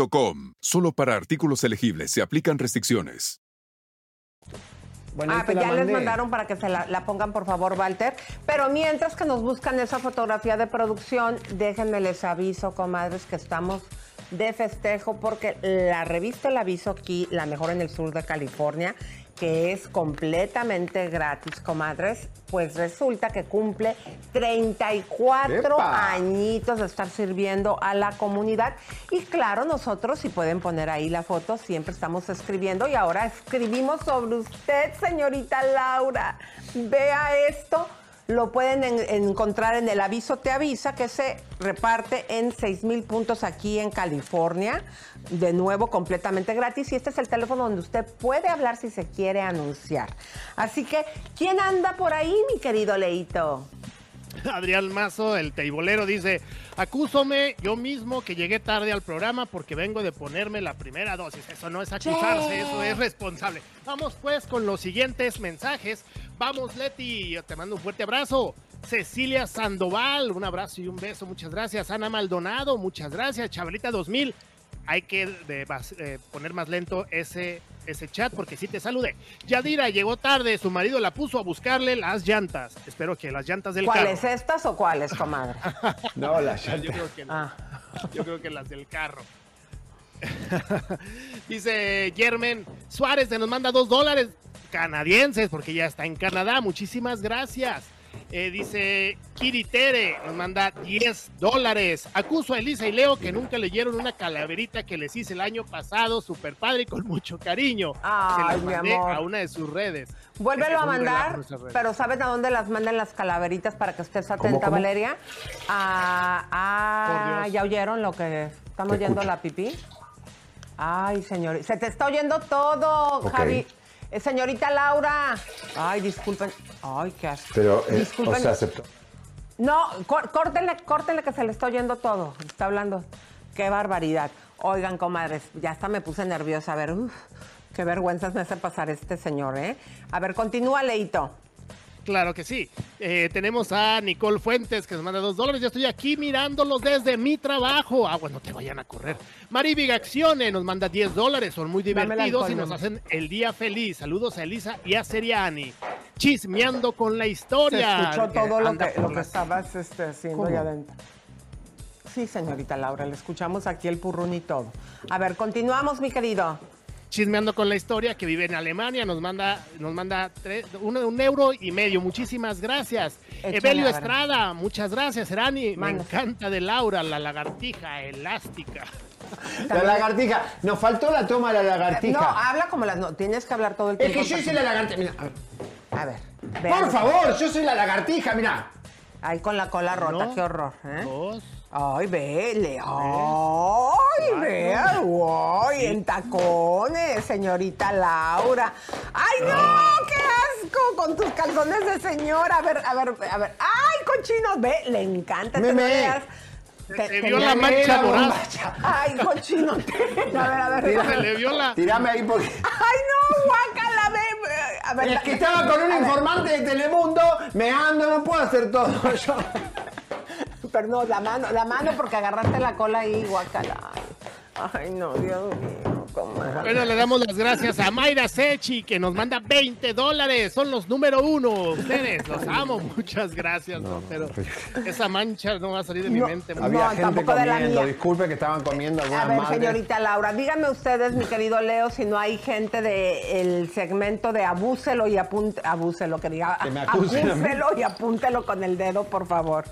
Solo para artículos elegibles se aplican restricciones. Bueno, Ah, pues ya les mandé. mandaron para que se la, la pongan, por favor, Walter. Pero mientras que nos buscan esa fotografía de producción, déjenme les aviso, comadres, que estamos de festejo porque la revista El Aviso aquí, la mejor en el sur de California, que es completamente gratis, comadres, pues resulta que cumple 34 ¡Epa! añitos de estar sirviendo a la comunidad. Y claro, nosotros, si pueden poner ahí la foto, siempre estamos escribiendo y ahora escribimos sobre usted, señorita Laura. Vea esto. Lo pueden en- encontrar en el aviso Te Avisa, que se reparte en 6 mil puntos aquí en California. De nuevo, completamente gratis. Y este es el teléfono donde usted puede hablar si se quiere anunciar. Así que, ¿quién anda por ahí, mi querido Leito? Adrián Mazo, el teibolero, dice, acúsome yo mismo que llegué tarde al programa porque vengo de ponerme la primera dosis. Eso no es acusarse, eso es responsable. Vamos pues con los siguientes mensajes. Vamos Leti, yo te mando un fuerte abrazo. Cecilia Sandoval, un abrazo y un beso, muchas gracias. Ana Maldonado, muchas gracias. Chabelita 2000, hay que de- eh, poner más lento ese, ese chat porque sí te saludé. Yadira llegó tarde, su marido la puso a buscarle las llantas. Espero que las llantas del carro. ¿Cuáles estas o cuáles, comadre? No, la Yo llanta. creo que no. Ah. Yo creo que las del carro. Dice Germen Suárez, se nos manda dos dólares canadienses porque ya está en Canadá. Muchísimas gracias. Eh, dice Kiri Tere, nos manda 10 dólares. Acuso a Elisa y Leo que nunca leyeron una calaverita que les hice el año pasado, super padre y con mucho cariño. Ay, se las mi mandé amor. a una de sus redes. Vuélvelo a mandar, pero ¿sabes a dónde las mandan las calaveritas para que estés atenta, cómo? Valeria? Ah, ah. ¿ya oyeron lo que están Te oyendo la pipí? Ay, señor, se te está oyendo todo. Javi. Eh, señorita Laura. Ay, disculpen. Ay, qué asco. Pero, eh, Disculpen. o sea, aceptó. No, cór- córtenle, córtenle que se le está oyendo todo. Está hablando. Qué barbaridad. Oigan, comadres, ya hasta me puse nerviosa. A ver, uf, qué vergüenzas me hace pasar este señor, ¿eh? A ver, continúa, Leito. Claro que sí. Eh, tenemos a Nicole Fuentes que nos manda dos dólares. Yo estoy aquí mirándolos desde mi trabajo. Ah, bueno, te vayan a correr. Mari Vigaxione nos manda 10 dólares. Son muy divertidos alcohol, y nos hacen el día feliz. Saludos a Elisa y a Seriani. Chismeando con la Se historia. escuchó todo lo que, lo que estabas este, haciendo ahí adentro. Sí, señorita Laura, le escuchamos aquí el purrún y todo. A ver, continuamos, mi querido. Chismeando con la historia que vive en Alemania. Nos manda, nos manda tres- un, un euro y medio. Muchísimas gracias. Échale, Evelio. Estrada, muchas gracias, Serani. Me encanta de Laura, la lagartija elástica. La lagartija. Nos faltó la toma de la lagartija. No, habla como las no. Tienes que hablar todo el es tiempo. que yo hice la lagartija. Mira, a ver. A ver. por favor, yo soy la lagartija, mira. Ahí con la cola rota, Uno, qué horror. ¿eh? Dos. Ay, vele. Ay, vea. Ay, en tacones, señorita Laura. Ay, no, qué asco con tus calzones de señora. A ver, a ver, a ver. Ay, cochino, ve, le encanta. Meme. Te- te te vio la mancha bombacha. Ay, cochino. te- A ver, a ver. Se le vio la. Tirame ahí porque. Ay, no, guácala, ve. A ver, Es que estaba con un informante de Telemundo, me ando, no puedo hacer todo yo. Pero no, la mano, la mano porque agarraste la cola ahí, guácala. Ay, no, Dios mío, comadre. Bueno, le damos las gracias a Mayra Sechi que nos manda 20 dólares. Son los número uno. Ustedes los amo. Muchas gracias. No, pero esa mancha no va a salir de mi No, mente. No, Había gente tampoco de la comiendo, mía. disculpe que estaban comiendo A algunas ver, madres. señorita Laura, díganme ustedes, mi querido Leo, si no hay gente del segmento de abúselo y apunte, abúselo, que diga, Que me a y apúntelo con el dedo, por favor.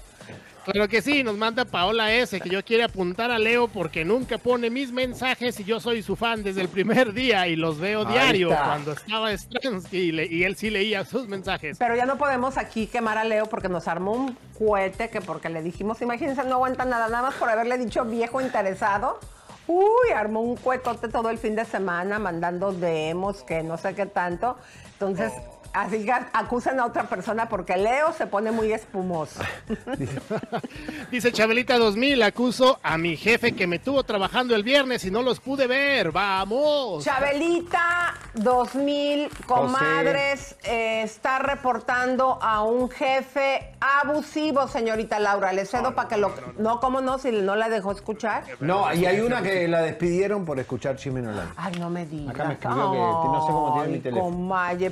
Claro que sí, nos manda Paola S, que yo quiere apuntar a Leo porque nunca pone mis mensajes y yo soy su fan desde el primer día y los veo Ahí diario está. cuando estaba Stransky y, le- y él sí leía sus mensajes. Pero ya no podemos aquí quemar a Leo porque nos armó un cohete que porque le dijimos, imagínense, no aguanta nada, nada más por haberle dicho viejo interesado. Uy, armó un cuetote todo el fin de semana mandando demos, que no sé qué tanto. Entonces, así que acusan a otra persona porque Leo se pone muy espumoso. Dice Chabelita 2000, acuso a mi jefe que me tuvo trabajando el viernes y no los pude ver. ¡Vamos! Chabelita 2000, comadres, eh, está reportando a un jefe abusivo, señorita Laura. Le cedo para que lo... No, ¿cómo no? Si no la dejó escuchar. No, y hay una que la despidieron por escuchar Chisme No Like. Ay, no me digas. Acá me escribió que no sé cómo tiene mi teléfono. Comalle,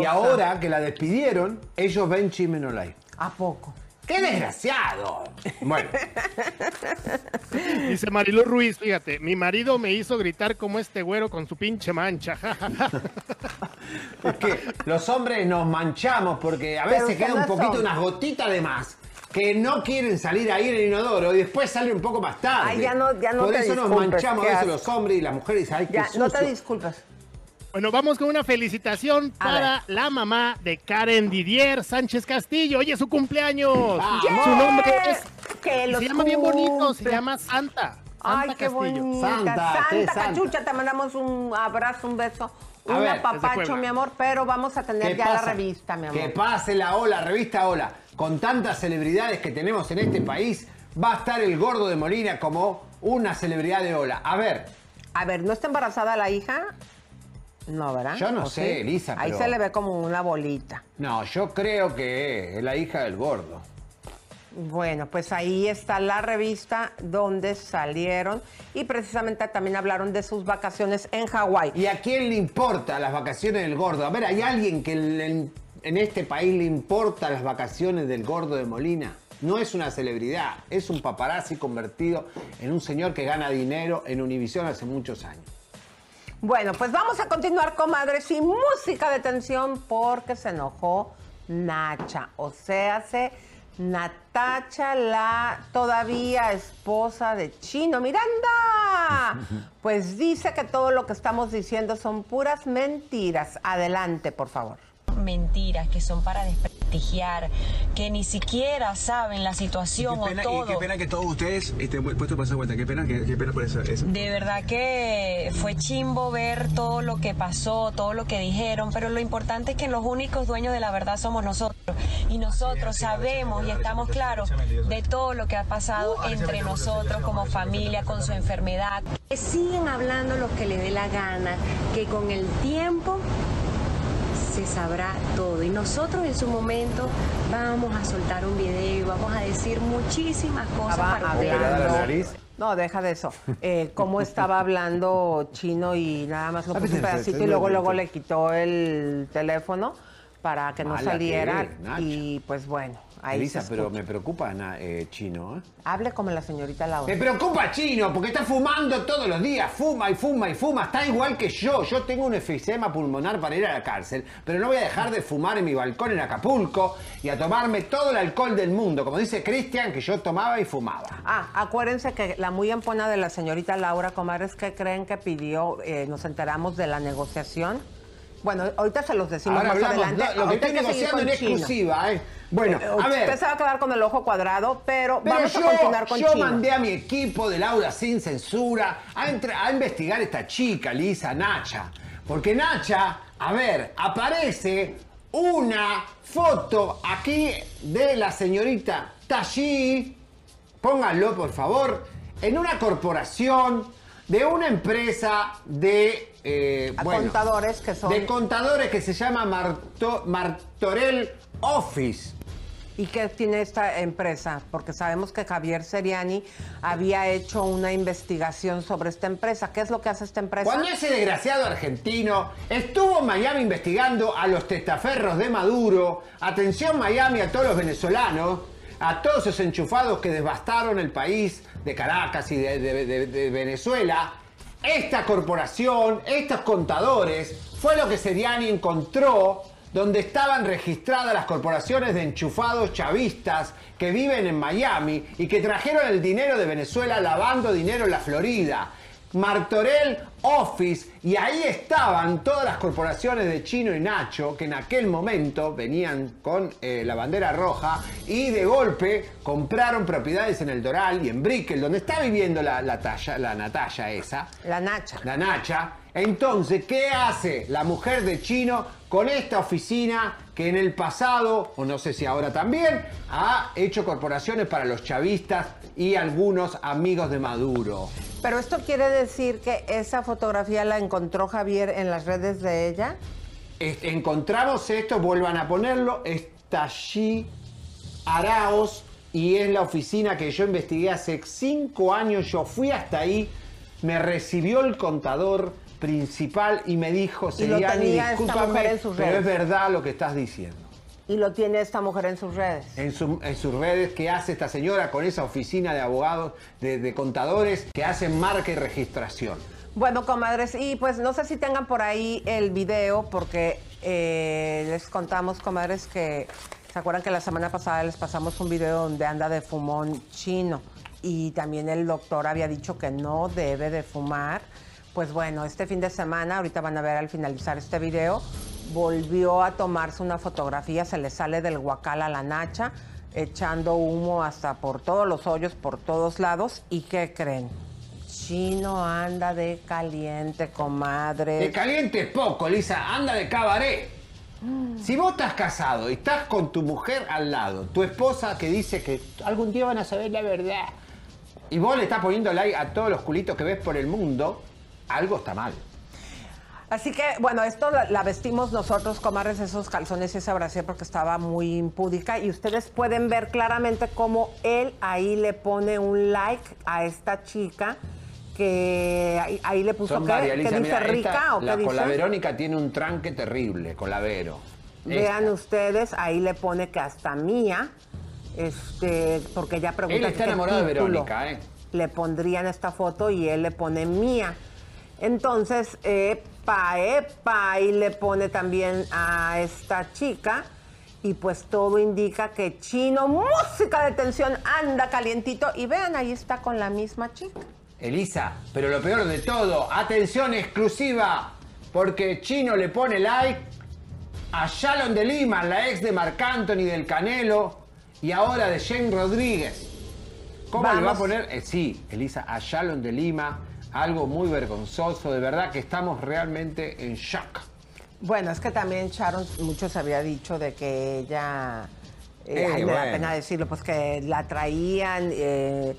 Y ahora que la despidieron, ellos ven Chisme No Like. ¿A poco? ¡Qué desgraciado! Bueno, Dice Marilu Ruiz, fíjate, mi marido me hizo gritar como este güero con su pinche mancha. es que los hombres nos manchamos porque a veces queda un poquito, hombre. unas gotitas de más. Que no quieren salir ahí en el inodoro y después salen un poco más tarde. Ay, ya no- ya no Por te eso nos manchamos a veces los hombres y las mujeres dicen, ay, qué Ya, no te sucio". Bueno, vamos con una felicitación A para la mamá de Karen Didier Sánchez Castillo. Oye, su cumpleaños. ¡Vamos! Su nombre es. Que se llama bien bonito, se llama Santa. Santa Ay, qué Castillo. bonita. Santa, Santa. Cachucha, te mandamos un abrazo, un beso, A un ver, apapacho, mi amor, pero vamos a tener ¿Qué ya la revista, mi amor. Que pase la ola, revista Ola. Con tantas celebridades que tenemos en este país, va a estar el gordo de Molina como una celebridad de Ola. A ver, A ver, ¿no está embarazada la hija? No, ¿verdad? Yo no ¿O sé, Elisa, Ahí pero- se le ve como una bolita. no, yo creo que es la hija del gordo. Bueno, pues ahí está la revista donde salieron y precisamente también hablaron de sus vacaciones en Hawái. ¿Y a quién le importa las vacaciones del gordo? A ver, ¿hay alguien que le- en este país le importa las vacaciones del gordo de Molina? No es una celebridad, es un paparazzi convertido en un señor que gana dinero en Univisión hace muchos años. Bueno, pues vamos a continuar, comadres, y música de tensión porque se enojó Nacha. O sea, se Natacha, la todavía esposa de Chino Miranda. Pues dice que todo lo que estamos diciendo son puras mentiras. Adelante, por favor. Mentiras que son para desprestigiar, que ni siquiera saben la situación Qué pena, o todo. y qué pena que todos ustedes estén puestos para esa vuelta. Qué pena, qué, qué pena por eso. eso. De verdad que fue chimbo ver todo lo que pasó, todo lo que dijeron, pero lo importante es que los únicos dueños de la verdad somos nosotros. Y nosotros sabemos y estamos claros de todo lo que ha pasado entre nosotros como familia, con su enfermedad. Que siguen hablando lo que le dé la gana, que con el tiempo se sabrá todo. Y nosotros en su momento vamos a soltar un video y vamos a decir muchísimas cosas Estaba para ustedes. No, deja de eso. Eh, cómo estaba hablando chino y nada más lo A puso un pedacito y luego luego le quitó el teléfono para que no saliera. que es, Nacha. y pues bueno, ahí Elisa, pero me preocupa na- eh, Chino, ¿eh? Hable como la señorita Laura. Me preocupa Chino, porque está fumando todos los días, fuma y fuma y fuma, está igual que yo. Yo tengo un efisema pulmonar para ir a la cárcel, pero no voy a dejar de fumar en mi balcón en Acapulco y a tomarme todo el alcohol del mundo, como dice Cristian, que yo tomaba y fumaba. Ah, acuérdense que la muy empona de la señorita Laura Comares que creen que pidió, eh, nos enteramos de la negociación. Bueno, ahorita se los decimos Ahora más hablamos, adelante. no, lo que estoy negociando en exclusiva, ¿eh? Bueno, Eh, a ver. Usted se va a quedar con el ojo cuadrado, pero, Pero vamos yo, a continuar con yo Chino. mandé a mi equipo de Laura sin censura a, entra- a investigar esta chica, Lisa Nacha. Porque Nacha, a ver, aparece una foto aquí de la señorita Tashi, pónganlo por favor, en una corporación de una empresa de... eh, A bueno, contadores que son- De contadores que se llama Marto- Martorell Office. ¿Y qué tiene esta empresa? Porque sabemos que Javier Seriani había hecho una investigación sobre esta empresa. ¿Qué es lo que hace esta empresa? Cuando ese desgraciado argentino estuvo en Miami investigando a los testaferros de Maduro, atención Miami a todos los venezolanos, a todos esos enchufados que devastaron el país de Caracas y de, de- de- de Venezuela, esta corporación, estos contadores, fue lo que Seriani encontró donde estaban registradas las corporaciones de enchufados chavistas que viven en Miami y que trajeron el dinero de Venezuela lavando dinero en la Florida. Martorell Office y ahí estaban todas las corporaciones de Chino y Nacho que en aquel momento venían con eh, la bandera roja y de golpe compraron propiedades en el Doral y en Brickell donde está viviendo la, la, talla, la Natalia esa. La Nacha. La Nacha. Entonces, ¿qué hace la mujer de Chino con esta oficina que en el pasado, o no sé si ahora también, ha hecho corporaciones para los chavistas y algunos amigos de Maduro? Pero esto quiere decir que esa fotografía la encontró Javier en las redes de ella. Es- encontramos esto, vuelvan a ponerlo, está allí Araos y es la oficina que yo investigué hace cinco años, yo fui hasta ahí, me recibió el contador principal y me dijo, Seriani, discúlpame, pero redes". es verdad lo que estás diciendo. Y lo tiene esta mujer en sus redes. En, su- en sus redes, ¿qué hace esta señora con esa oficina de abogados, de, de contadores que hacen marca y registración? Bueno, comadres, y pues no sé si tengan por ahí el video, porque eh, les contamos, comadres, que se acuerdan que la semana pasada les pasamos un video donde anda de fumón chino y también el doctor había dicho que no debe de fumar. Pues bueno, este fin de semana, ahorita van a ver al finalizar este video, volvió a tomarse una fotografía, se le sale del guacal a la nacha, echando humo hasta por todos los hoyos, por todos lados. ¿Y qué creen? Chino anda de caliente, comadre. De caliente es poco, Lisa, anda de cabaret. Si vos estás casado y estás con tu mujer al lado, tu esposa que dice que algún día van a saber la verdad, y vos le estás poniendo like a todos los culitos que ves por el mundo, algo está mal. Así que, bueno, esto la, la vestimos nosotros, comadres, esos calzones y esa brasier porque estaba muy impúdica. Y ustedes pueden ver claramente cómo él ahí le pone un like a esta chica que ahí, ahí le puso Son ¿qué? varias, ¿Qué Lisa, dice mira, rica esta, o la, dice? con la Verónica tiene un tranque terrible, con la Vero. Vean Esta. ustedes, ahí le pone que hasta mía, este, porque ella pregunta Él está enamorado de Verónica, ¿eh? Le pondrían esta foto y él le pone mía. Entonces, epa, epa, y le pone también a esta chica. Y pues todo indica que Chino, música de tensión, anda calientito. Y vean, ahí está con la misma chica. Elisa, pero lo peor de todo, atención exclusiva, porque Chino le pone like a Shalon de Lima, la ex de Marc Anthony del Canelo y ahora de Jane Rodríguez. ¿Cómo le va a poner? Eh, sí, Elisa, a Shalon de Lima, algo muy vergonzoso, de verdad que estamos realmente en shock. Bueno, es que también Sharon, muchos había dicho de que ella, eh, Eh, da pena decirlo, pues que la traían, eh,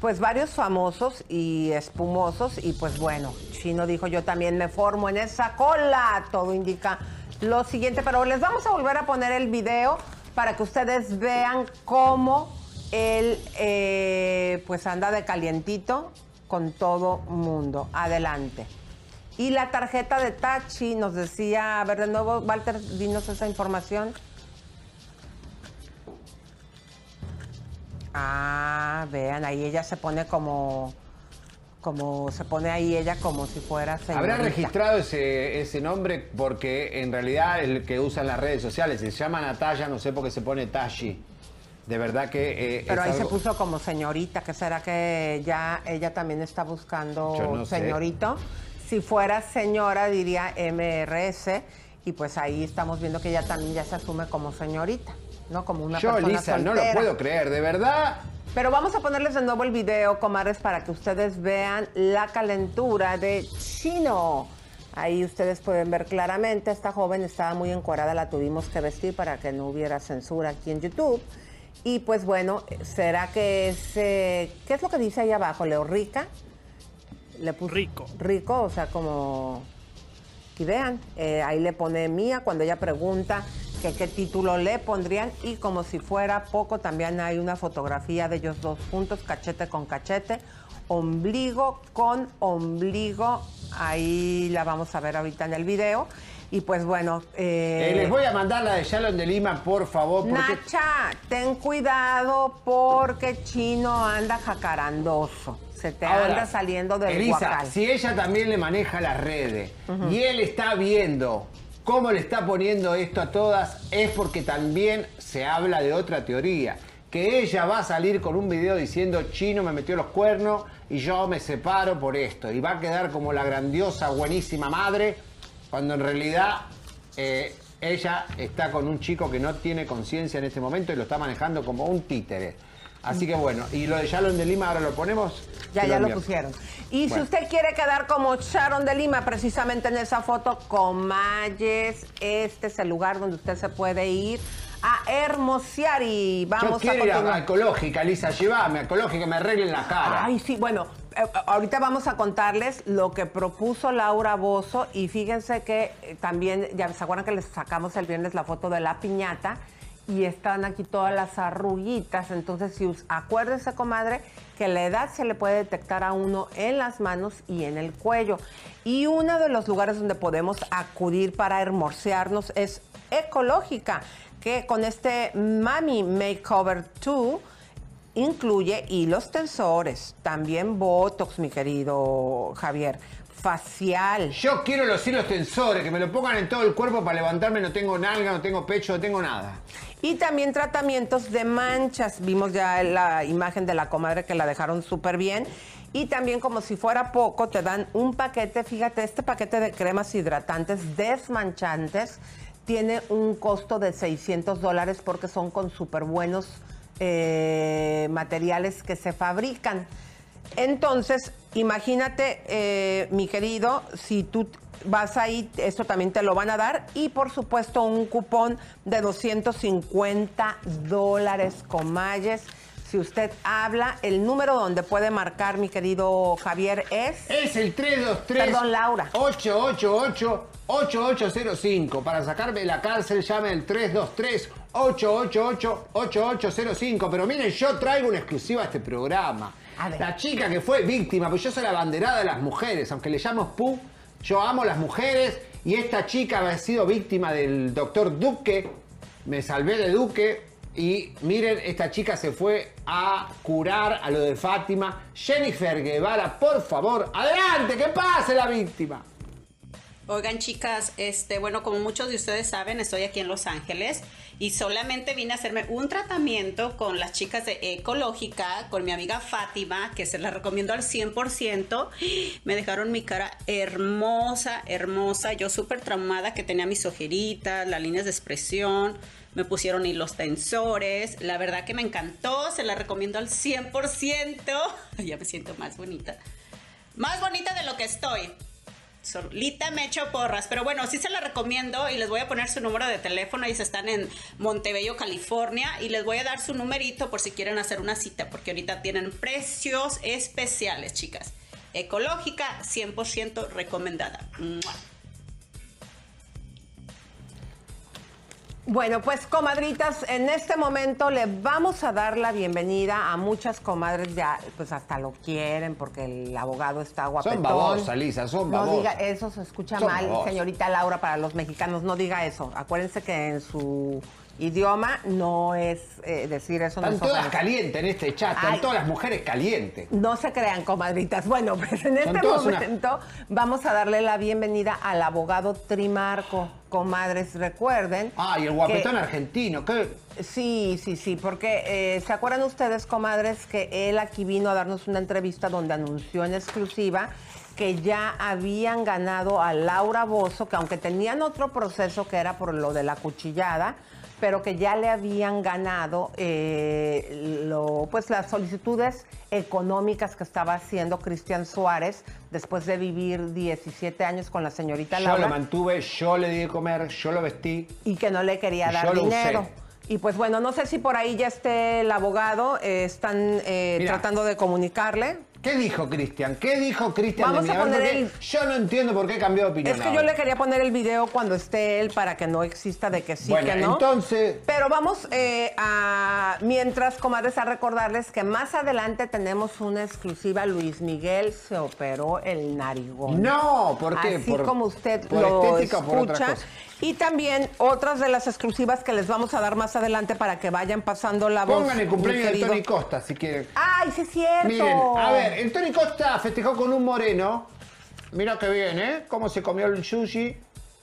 pues varios famosos y espumosos, y pues bueno, Chino dijo, yo también me formo en esa cola, todo indica lo siguiente, pero les vamos a volver a poner el video para que ustedes vean cómo él eh, pues anda de calientito con todo mundo. Adelante. Y la tarjeta de Tachi nos decía, a ver de nuevo, Walter, dinos esa información. Ah, vean, ahí ella se pone como, como se pone ahí ella como si fuera señorita. Habrá registrado ese, ese nombre porque en realidad el que usan las redes sociales se llama Natalia, no sé por qué se pone Tashi. De verdad que. eh, Pero ahí se puso como señorita, que será que ya ella también está buscando no sé. señorito. Si fuera señora diría MRS y pues ahí estamos viendo que ella también ya se asume como señorita, ¿no? Como una Yo, persona Lisa, no lo soltera. puedo creer, de verdad. Pero vamos a ponerles de nuevo el video, comadres, para que ustedes vean la calentura de Chino. Ahí ustedes pueden ver claramente, esta joven estaba muy encuadrada, la tuvimos que vestir para que no hubiera censura aquí en YouTube. Y pues bueno, ¿será que es... eh, ¿Qué es lo que dice ahí abajo, Leo? ¿Rica? Le puso Rico. Rico, o sea, como... Y vean, eh, ahí le pone mía cuando ella pregunta que qué título le pondrían y como si fuera poco también hay una fotografía de ellos dos juntos, cachete con cachete, ombligo con ombligo, ahí la vamos a ver ahorita en el video y pues bueno... eh, Eh, les voy a mandar la de Shalom de Lima, por favor, porque Nacha, ten cuidado porque Chino anda jacarandoso. Se te Ahora, anda saliendo del Elisa, guacal. si ella también le maneja las redes y él está viendo cómo le está poniendo esto a todas, es porque también se habla de otra teoría. Que ella va a salir con un video diciendo Chino me metió los cuernos y yo me separo por esto. Y va a quedar como la grandiosa, buenísima madre, cuando en realidad eh, ella está con un chico que no tiene conciencia en este momento y lo está manejando como un títere. Así que bueno, y lo de Shalom de Lima ahora lo ponemos. Ya, ya lo pusieron. Y si usted quiere quedar como Sharon de Lima, precisamente en esa foto, Comalles, este es el lugar donde usted se puede ir a hermosear y Yo vamos a quiero ir a, a ecológica, Lisa, llévame ecológica, me arreglen la cara. Ay, sí, bueno, eh, ahorita vamos a contarles lo que propuso Laura Bozo y fíjense que eh, también, ya se acuerdan que les sacamos el viernes la foto de la piñata y están aquí todas las arruguitas, entonces si acuérdese, comadre, que la edad se le puede detectar a uno en las manos y en el cuello. Y uno de los lugares donde podemos acudir para hermosearnos es ecológica, que con este Mami Makeover 2 incluye hilos tensores, también Botox, mi querido Javier, facial. Yo quiero los hilos tensores, que me lo pongan en todo el cuerpo para levantarme, no tengo nalga, no tengo pecho, no tengo nada. Y también tratamientos de manchas. Vimos ya la imagen de la comadre que la dejaron súper bien. Y también como si fuera poco, te dan un paquete, fíjate, este paquete de cremas hidratantes desmanchantes tiene un costo de 600 dólares porque son con súper buenos eh, materiales que se fabrican. Entonces, imagínate, eh, mi querido, si tú vas ahí, esto también te lo van a dar y por supuesto un cupón de 250 dólares con Mayes. Si usted habla, el número donde puede marcar, mi querido Javier, es... Es el 323 Perdón, Laura. 888 8805. Para sacarme de la cárcel, llame el 323 888 8805. Pero miren, yo traigo una exclusiva a este programa. A ver. La chica que fue víctima, pues yo soy la banderada de las mujeres, aunque le llamo Pu, yo amo las mujeres y esta chica había sido víctima del doctor Duque, me salvé de Duque y miren, esta chica se fue a curar a lo de Fátima. Jennifer Guevara, por favor, adelante, que pase la víctima. Oigan, chicas, este, bueno, como muchos de ustedes saben, estoy aquí en Los Ángeles y solamente vine a hacerme un tratamiento con las chicas de Ecológica, con mi amiga Fátima, que se la recomiendo al 100%. Me dejaron mi cara hermosa, hermosa. Yo súper traumada que tenía mis ojeritas, las líneas de expresión. Me pusieron hilos tensores. La verdad que me encantó. Se la recomiendo al 100%. Ya me siento más bonita. Más bonita de lo que estoy. Solita me echo porras, pero bueno, sí se la recomiendo y les voy a poner su número de teléfono. Ellos están en Montebello, California y les voy a dar su numerito por si quieren hacer una cita, porque ahorita tienen precios especiales, chicas. Ecológica, 100% recomendada. ¡Mua! Bueno, pues comadritas, en este momento le vamos a dar la bienvenida a muchas comadres, ya pues hasta lo quieren porque el abogado está guapetón. Son babosas, Lisa, son No babosas. diga, eso se escucha Son mal, señorita Laura, para los mexicanos, no diga eso. Acuérdense que en su idioma no es eh, decir eso. no Están es todas calientes en este chat, están Ay. todas las mujeres calientes. No se crean, comadritas. Bueno, pues en este una- momento vamos a darle la bienvenida al abogado Trimarco. Comadres, recuerden. Ay, el guapetón que- argentino, ¿qué? Sí, sí, sí, porque eh, ¿se acuerdan ustedes, comadres, que él aquí vino a darnos una entrevista donde anunció en exclusiva que ya habían ganado a Laura Bozo, que aunque tenían otro proceso que era por lo de la cuchillada, pero que ya le habían ganado eh, lo, pues las solicitudes económicas que estaba haciendo Cristian Suárez después de vivir 17 años con la señorita Yo Laura lo mantuve, yo le di de comer, yo lo vestí. y que no le quería dar yo lo dinero. usé. Y pues bueno, no sé si por ahí ya esté el abogado, eh, están eh, Mira. tratando de comunicarle. ¿Qué dijo Cristian? ¿Qué dijo Cristian Vamos de mí? a poner el- Yo no entiendo por qué cambió de opinión Es que yo le quería poner el video cuando esté él para que no exista de que sí, Bueno, que no. entonces- Pero vamos eh, a, mientras, comadres, a recordarles que más adelante tenemos una exclusiva. Luis Miguel se operó el narigón. No, ¿por qué? Así ¿Por- como usted por lo estética por escucha. Y también otras de las exclusivas que les vamos a dar más adelante para que vayan pasando la voz. Pongan el cumpleaños de. Tony Costa, si quieren. ¡Ay, sí es cierto! Miren, a ver, el Tony Costa festejó con un moreno. Mira qué bien, ¿eh? Cómo se comió el sushi.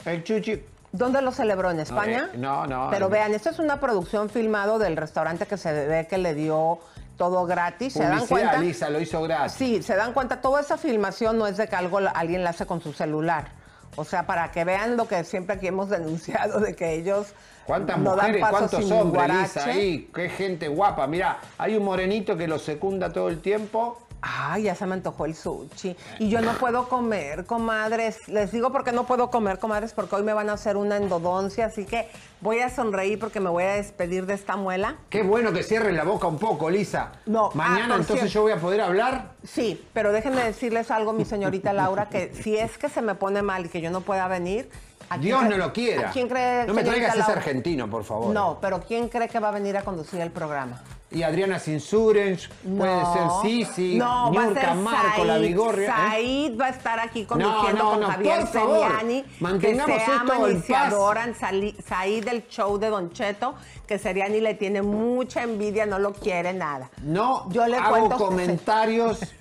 El chuchi. ¿Dónde lo celebró? ¿En España? eh, no, no, Pero vean, esto es una producción filmado del restaurante que se ve que le dio todo gratis. ¿Se dan Publicidad, cuenta? Lisa, lo hizo gratis. Sí, se dan cuenta. Toda esa filmación no es de que algo alguien la hace con su celular. O sea, para que vean lo que siempre aquí hemos denunciado de que ellos ¿Cuántas no dan mujeres, paso cuántos hombres. Lisa, ahí? Qué gente guapa. Mira, hay un morenito que lo secunda todo el tiempo. Ay, ya se me antojó el sushi. Y yo no puedo comer, comadres. Les digo porque no puedo comer, comadres, porque hoy me van a hacer una endodoncia, así que voy a sonreír porque me voy a despedir de esta muela. Qué bueno que cierren la boca un poco, Lisa. No, Mañana ah, por entonces cierto. yo voy a poder hablar. Sí, pero déjenme decirles algo, mi señorita Laura, que si es que se me pone mal y que yo no pueda venir... ¿a quién Dios cree- no lo quiera. ¿A quién cree, No me traigas ese argentino, por favor. No, pero ¿quién cree que va a venir a conducir el programa? Y Adriana Sinsurens, puede ser Sisi, No, a Marco, la Said. Vigorria. ¿eh? Said va a estar aquí conduciendo no, con Javier Seriani, que mantengamos se esto aman y se adoran. Said del show de Don Cheto, que Seriani le tiene mucha envidia, no lo quiere nada. No Yo le hago cuento- comentarios.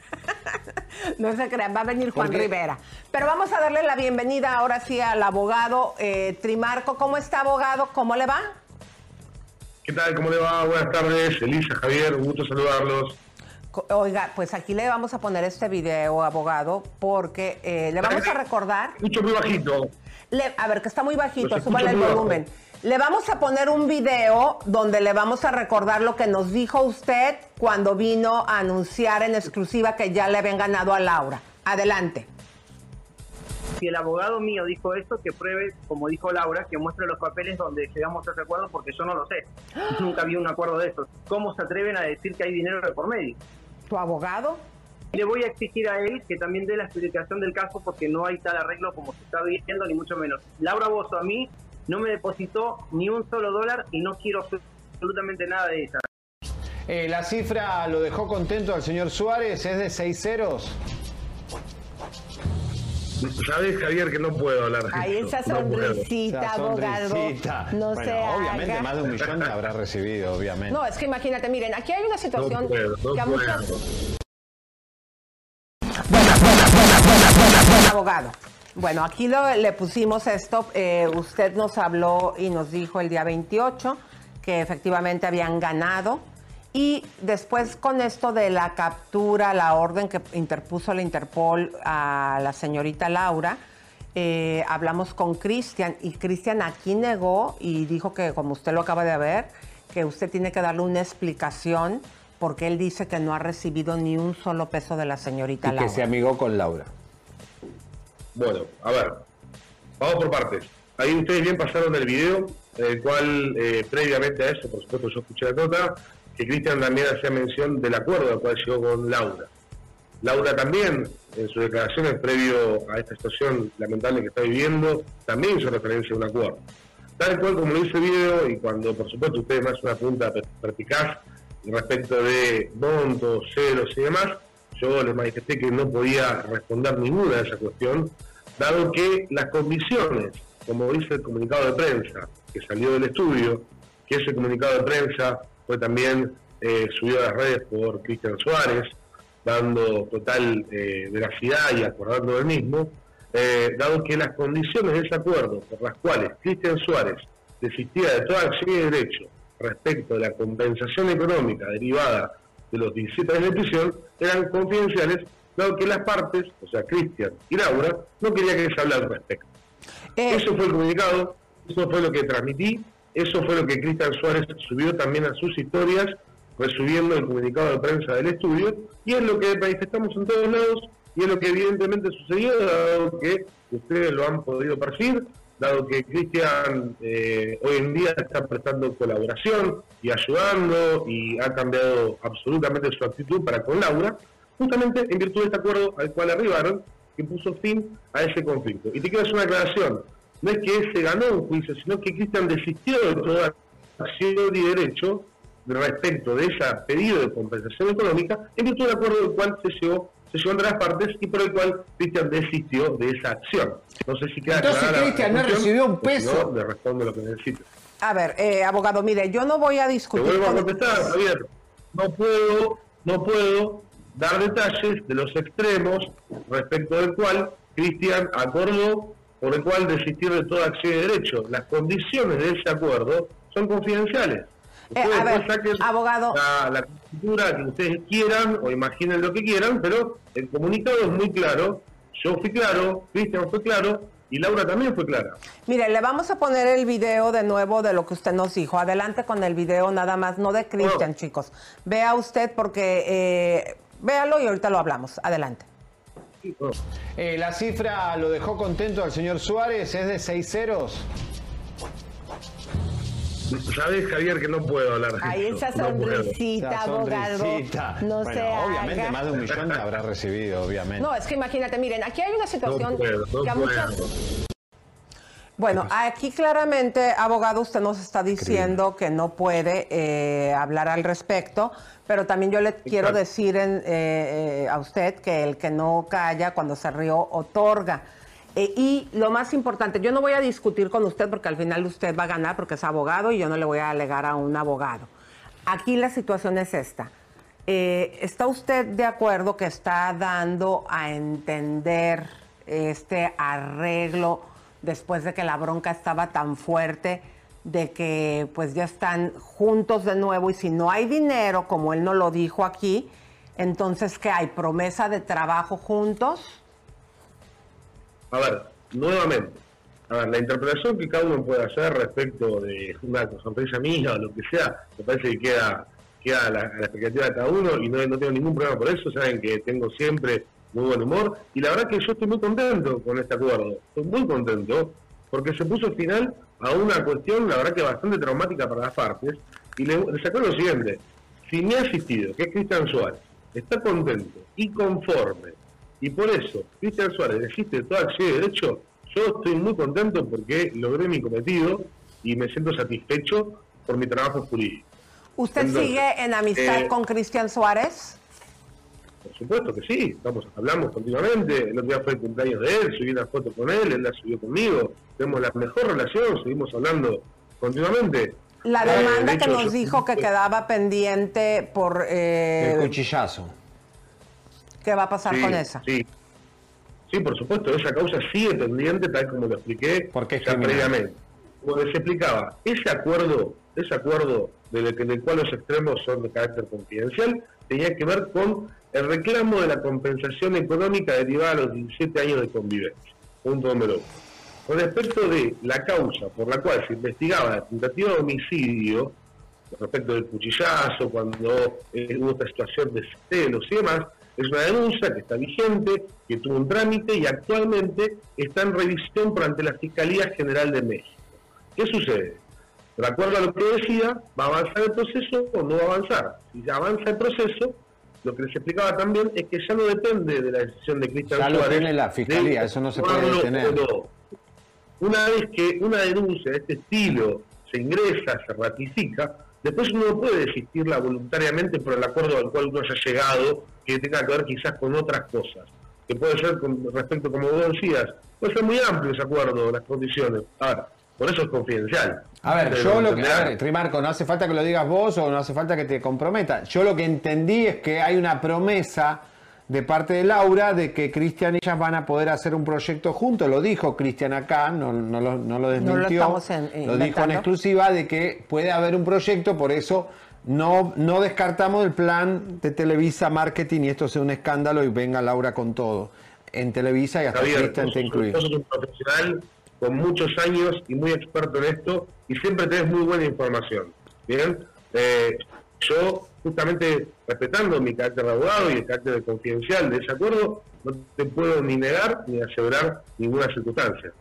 No se crean, va a venir Juan Rivera. Pero vamos a darle la bienvenida ahora sí al abogado eh, Trimarco. ¿Cómo está, abogado? ¿Cómo le va? ¿Qué tal? ¿Cómo le va? Buenas tardes, Elisa, Javier, un gusto saludarlos. Oiga, pues aquí le vamos a poner este video, abogado, porque eh, le vamos a recordar. Escucho muy bajito. Le- a ver, que está muy bajito, súbale el volumen. Le vamos a poner un video donde le vamos a recordar lo que nos dijo usted cuando vino a anunciar en exclusiva que ya le habían ganado a Laura. Adelante. Si el abogado mío dijo esto, que pruebe, como dijo Laura, que muestre los papeles donde llegamos a ese acuerdo, porque yo no lo sé. Nunca vi un acuerdo de esos. ¿Cómo se atreven a decir que hay dinero de por medio? ¿Tu abogado? Le voy a exigir a él que también dé la explicación del caso porque no hay tal arreglo como se está viendo, ni mucho menos. Laura Bozo a mí no me depositó ni un solo dólar y no quiero absolutamente nada de ella. Eh, la cifra lo dejó contento al señor Suárez, es de seis ceros. Sabes, Javier, que no puedo hablar. Ahí esa no sonrisita, Esa abogado. sonrisita. No Bueno, se obviamente haga. más de un millón habrá recibido, obviamente. No, es que imagínate, miren, aquí hay una situación No puedo, no que a muchas... Abogado. Bueno, aquí lo- le pusimos esto. eh, usted nos habló y nos dijo el día 28 que efectivamente habían ganado. Y después con esto de la captura, la orden que interpuso la Interpol a la señorita Laura, eh, hablamos con Cristian y Cristian aquí negó y dijo que, como usted lo acaba de ver, que usted tiene que darle una explicación porque él dice que no ha recibido ni un solo peso de la señorita Y que Laura. se amigó con Laura. Bueno, a ver, vamos por partes. Ahí ustedes bien pasaron el video, el cual eh, previamente a eso, por supuesto, yo escuché la nota, Cristian también hacía mención del acuerdo al cual llegó con Laura. Laura también, en sus declaraciones previo a esta situación lamentable que está viviendo, también hizo referencia a un acuerdo. tal cual como lo hice el video y cuando por supuesto ustedes me hacen una pregunta perspicaz respecto de montos, ceros y demás, yo les manifesté que no podía responder ninguna de esa cuestión, dado que las condiciones, como dice el comunicado de prensa que salió del estudio, que ese comunicado de prensa fue también eh, subido a las redes por Cristian Suárez, dando total eh, veracidad y acordando del mismo, eh, dado que las condiciones de ese acuerdo por las cuales Cristian Suárez desistía de toda acción y derecho respecto de la compensación económica derivada de los 17 años de prisión eran confidenciales, dado que las partes, o sea, Cristian y Laura, no quería que se hablara al respecto. Eh, eso fue el comunicado, eso fue lo que transmití, eso fue lo que Cristian Suárez subió también a sus historias, resubiendo el comunicado de prensa del estudio, y es lo que manifestamos en todos lados, y es lo que evidentemente sucedió, dado que ustedes lo han podido percibir, dado que Cristian eh, hoy en día está prestando colaboración y ayudando y ha cambiado absolutamente su actitud para con Laura, justamente en virtud de este acuerdo al cual arribaron, que puso fin a ese conflicto. Y te quiero hacer una aclaración, no es que se ganó un juicio, sino que Cristian desistió de toda acción y derecho respecto de ese pedido de compensación económica en virtud del acuerdo del cual se llegó se llegó entre las partes y por el cual Cristian desistió de esa acción. No sé si queda Entonces Cristian no recibió un peso. No, le respondo lo que necesito. A ver, eh, abogado, mire, yo no voy a Te discutir vuelvo a con... contestar, Javier. No puedo, no puedo dar detalles de los extremos respecto del cual Cristian acordó por el cual desistir de toda acción de derecho. Las condiciones de ese acuerdo son confidenciales. Eh, a ver, abogado. La, la conjetura que ustedes quieran o imaginen lo que quieran, pero el comunicado es muy claro. Yo fui claro, Cristian fue claro y Laura también fue clara. Mire, le vamos a poner el video de nuevo de lo que usted nos dijo. Adelante con el video nada más, no de Cristian, chicos. Vea usted porque... Eh, véalo y ahorita lo hablamos. Adelante. Eh, la cifra lo dejó contento al señor Suárez, es de seis ceros. Sabes, Javier, que no puedo hablar de Ahí esa No sonrisita, Esa abogado. sonrisita. No Bueno, se obviamente haga. más de un millón habrá recibido, obviamente. No, es que imagínate, miren, aquí hay una situación No puedo, no que a puedo. muchas... Bueno, aquí claramente, abogado, usted nos está diciendo que no puede eh, hablar al respecto, pero también yo le quiero decir en, eh, eh, a usted que el que no calla cuando se rió otorga. Eh, y lo más importante, yo no voy a discutir con usted porque al final usted va a ganar porque es abogado y yo no le voy a alegar a un abogado. Aquí la situación es esta. Eh, ¿Está usted de acuerdo que está dando a entender este arreglo después de que la bronca estaba tan fuerte de que pues ya están juntos de nuevo y si no hay dinero, como él no lo dijo aquí, entonces ¿qué hay? ¿Promesa de trabajo juntos? A ver, nuevamente, a ver, la interpretación que cada uno puede hacer respecto de una sonrisa mía o lo que sea, me parece que queda, queda la expectativa de cada uno y no, no tengo ningún problema por eso, saben que tengo siempre muy buen humor y la verdad que yo estoy muy contento con este acuerdo, estoy muy contento porque se puso final a una cuestión, la verdad que bastante traumática para las partes y le, le sacó lo siguiente, si me ha asistido, que es Cristian Suárez, está contento y conforme y por eso Cristian Suárez desiste de toda acción de derecho, yo estoy muy contento porque logré mi cometido y me siento satisfecho por mi trabajo jurídico. ¿Usted Entonces, sigue en amistad eh, con Cristian Suárez? Por supuesto que sí, estamos, hablamos continuamente. El otro día fue el cumpleaños de él, subí una foto con él, él la subió conmigo. Tenemos la mejor relación, seguimos hablando continuamente. La Eh, demanda de que hecho, nos yo- dijo que quedaba pendiente por... eh, El cuchillazo. ¿Qué va a pasar Sí, con esa? Sí. Sí, por supuesto, esa causa sigue pendiente, tal como lo expliqué Porque es ya previamente. Como les explicaba, ese acuerdo, ese acuerdo del, que- del cual los extremos son de carácter confidencial, tenía que ver con el reclamo de la compensación económica derivada a los 17 años de convivencia. Punto número uno. Con respecto de la causa por la cual se investigaba la tentativa de homicidio, respecto del cuchillazo, cuando eh, hubo esta situación de celos y demás, es una denuncia que está vigente, que tuvo un trámite y actualmente está en revisión por ante la Fiscalía General de México. ¿Qué sucede? De acuerdo a lo que decía, ¿va a avanzar el proceso o no va a avanzar? Si ya avanza el proceso, lo que les explicaba también es que ya no depende de la decisión de Cristian Ya lo Suárez. tiene la Fiscalía, de eso no se puede cuándo detener. no. una vez que una denuncia de este estilo se ingresa, se ratifica, después uno no puede desistirla voluntariamente por el acuerdo al cual uno haya llegado, que tenga que ver quizás con otras cosas, que puede ser con respecto, como vos decías, puede ser muy amplio ese acuerdo, las condiciones. Ahora, por eso es confidencial. A ver, yo lo que. A ver, Trimarco, no hace falta que lo digas vos o no hace falta que te comprometa. Yo lo que entendí es que hay una promesa de parte de Laura de que Cristian y ellas van a poder hacer un proyecto juntos. Lo dijo Cristian acá, no, no lo, no lo desmintió. estamos en- lo dijo en exclusiva de que puede haber un proyecto, por eso no, no descartamos el plan de Televisa Marketing y esto sea un escándalo y venga Laura con todo. En Televisa y hasta Cristian te sos- incluido. vos sos un profesional con muchos años y muy experto en esto y siempre tenés muy buena información. Bien, Eh, yo justamente respetando mi carácter de abogado y el carácter de confidencial de ese acuerdo, no te puedo ni negar ni asegurar ninguna circunstancia.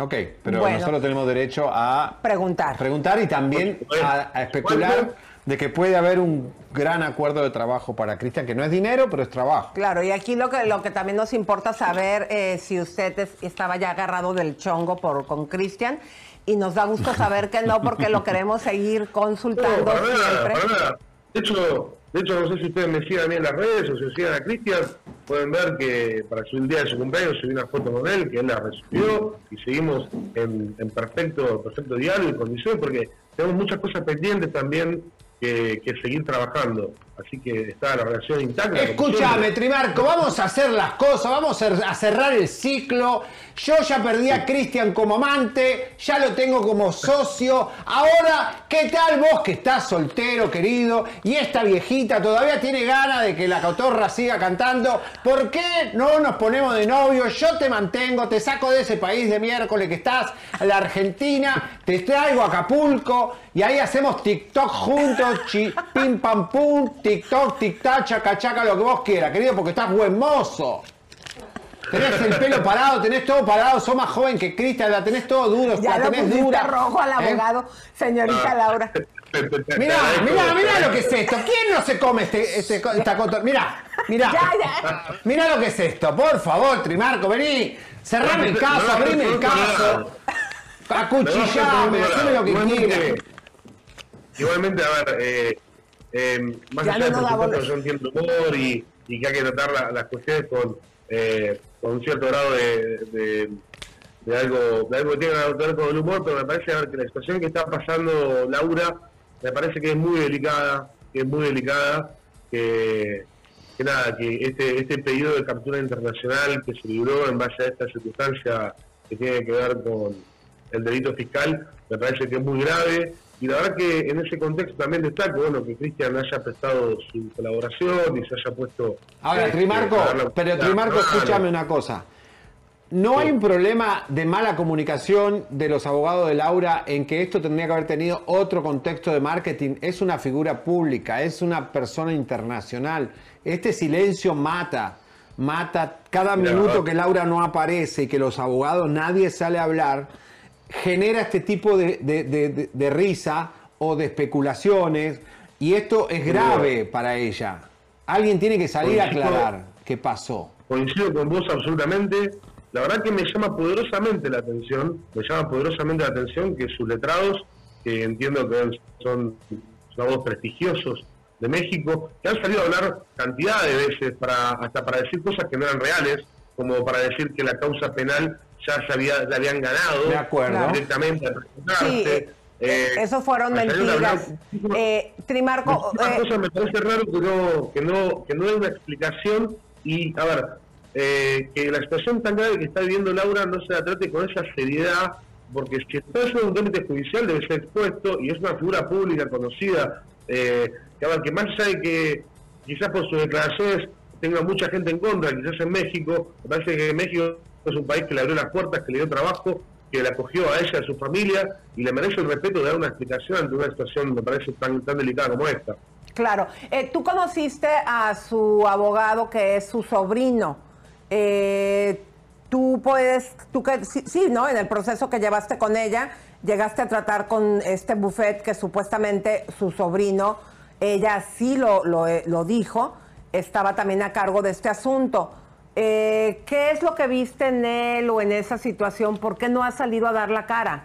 Ok, pero Bueno. nosotros tenemos derecho a Preguntar. preguntar y también a, a especular de que puede haber un gran acuerdo de trabajo para Cristian, que no es dinero, pero es trabajo. Claro, y aquí lo que, lo que también nos importa saber eh, si usted es- estaba ya agarrado del chongo por, con Cristian. Y nos da gusto saber que no, porque lo queremos seguir consultando No, para nada, siempre. para nada. De hecho, de hecho, no sé si ustedes me sigan a mí en las redes o si sigan a Cristian, pueden ver que para su día de su cumpleaños subí una foto con él, que él la recibió y seguimos en, en perfecto, perfecto diálogo y condición porque tenemos muchas cosas pendientes también que, que seguir trabajando. Así que está la relación intacta. Escúchame. Trimarco, vamos a hacer las cosas, vamos a a cerrar el ciclo. Yo ya perdí a Cristian como amante, ya lo tengo como socio. Ahora, ¿qué tal vos que estás soltero, querido? Y esta viejita todavía tiene ganas de que la cotorra siga cantando. ¿Por qué no nos ponemos de novio? Yo te mantengo, te saco de ese país de miércoles que estás, a la Argentina, te traigo a Acapulco y ahí hacemos TikTok juntos, chi- pim pam pum, TikTok, tic-tac, chaca chaca, lo que vos quieras, querido, porque estás buen mozo. Tenés el pelo parado, tenés todo parado, sos más joven que Cristian, la tenés todo duro, Ya la tenés pusiste dura. rojo al ¿eh? abogado, señorita Ah. Laura. Mirá, mirá, mirá lo que es esto. ¿Quién no se come este, este, esta cotor? Mirá, mirá. Ya, ya. Mirá lo que es esto. Por favor, Trimarco, vení. Cerrame el caso, abrime el caso. Acuchillame, haceme lo que quieras. Igualmente, a ver, eh, eh, más allá no de por entiendo el humor y, y que hay que tratar la- las cuestiones con, eh, con un cierto grado de, de, de algo de algo que tiene que ver con el humor, pero me parece a ver, que la situación que está pasando Laura me parece que es muy delicada, que es muy delicada, que, que nada, que este, este pedido de captura internacional que se libró en base a esta circunstancia que tiene que ver con el delito fiscal, me parece que es muy grave. Y la verdad que en ese contexto también destaco bueno, que Cristian haya prestado su colaboración y se haya puesto... Ahora, eh, Trimarco, la- pero Trimarco, escúchame una cosa. ¿No hay un problema de mala comunicación de los abogados de Laura en que esto tendría que haber tenido otro contexto de marketing? Es una figura pública, es una persona internacional. Este silencio mata, mata cada Mira, minuto que Laura no aparece y que los abogados nadie sale a hablar, genera este tipo de, de- de- de- de risa o de especulaciones y esto es grave para ella. Alguien tiene que salir a aclarar qué pasó. coincido con vos absolutamente. La verdad que me llama poderosamente la atención, me llama poderosamente la atención que sus letrados, que entiendo que son, son abogados prestigiosos de México, que han salido a hablar cantidad de veces para hasta para decir cosas que no eran reales, como para decir que la causa penal ya se había, ya habían ganado De acuerdo. directamente al presentarse. Sí, eh, Eh, Eso fueron mentiras. Eh, Trimarco, una eh, cosa me parece raro que no, que no, que no hay una explicación y, a ver, eh, que la situación tan grave que está viviendo Laura no se la trate con esa seriedad, porque si está en un trámite judicial debe ser expuesto y es una figura pública conocida, eh, que, a ver, que más allá de que quizás por sus declaraciones tenga mucha gente en contra, quizás en México, me parece que México es un país que le abrió las puertas, que le dio trabajo, que la acogió a ella, a su familia, y le merece el respeto de dar una explicación ante una situación, me parece, tan, tan delicada como esta. claro. Eh, Tú conociste a su abogado que es su sobrino. Eh, tú puedes, tú que sí, sí, ¿no? En el proceso que llevaste con ella, llegaste a tratar con este buffet que supuestamente su sobrino, ella sí lo, lo, eh, lo dijo, estaba también a cargo de este asunto. Eh, ¿Qué es lo que viste en él o en esa situación? ¿Por qué no ha salido a dar la cara?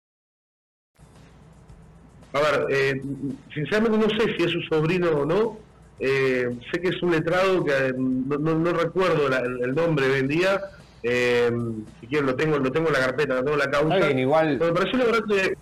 A ver, eh, sinceramente no sé si es su sobrino o no. Eh, sé que es un letrado que eh, no, no- no recuerdo la- el nombre hoy en día. Eh, si quieren lo tengo, lo tengo en la carpeta, lo tengo en la causa. Está bien, igual- Pero me pareció la verdad que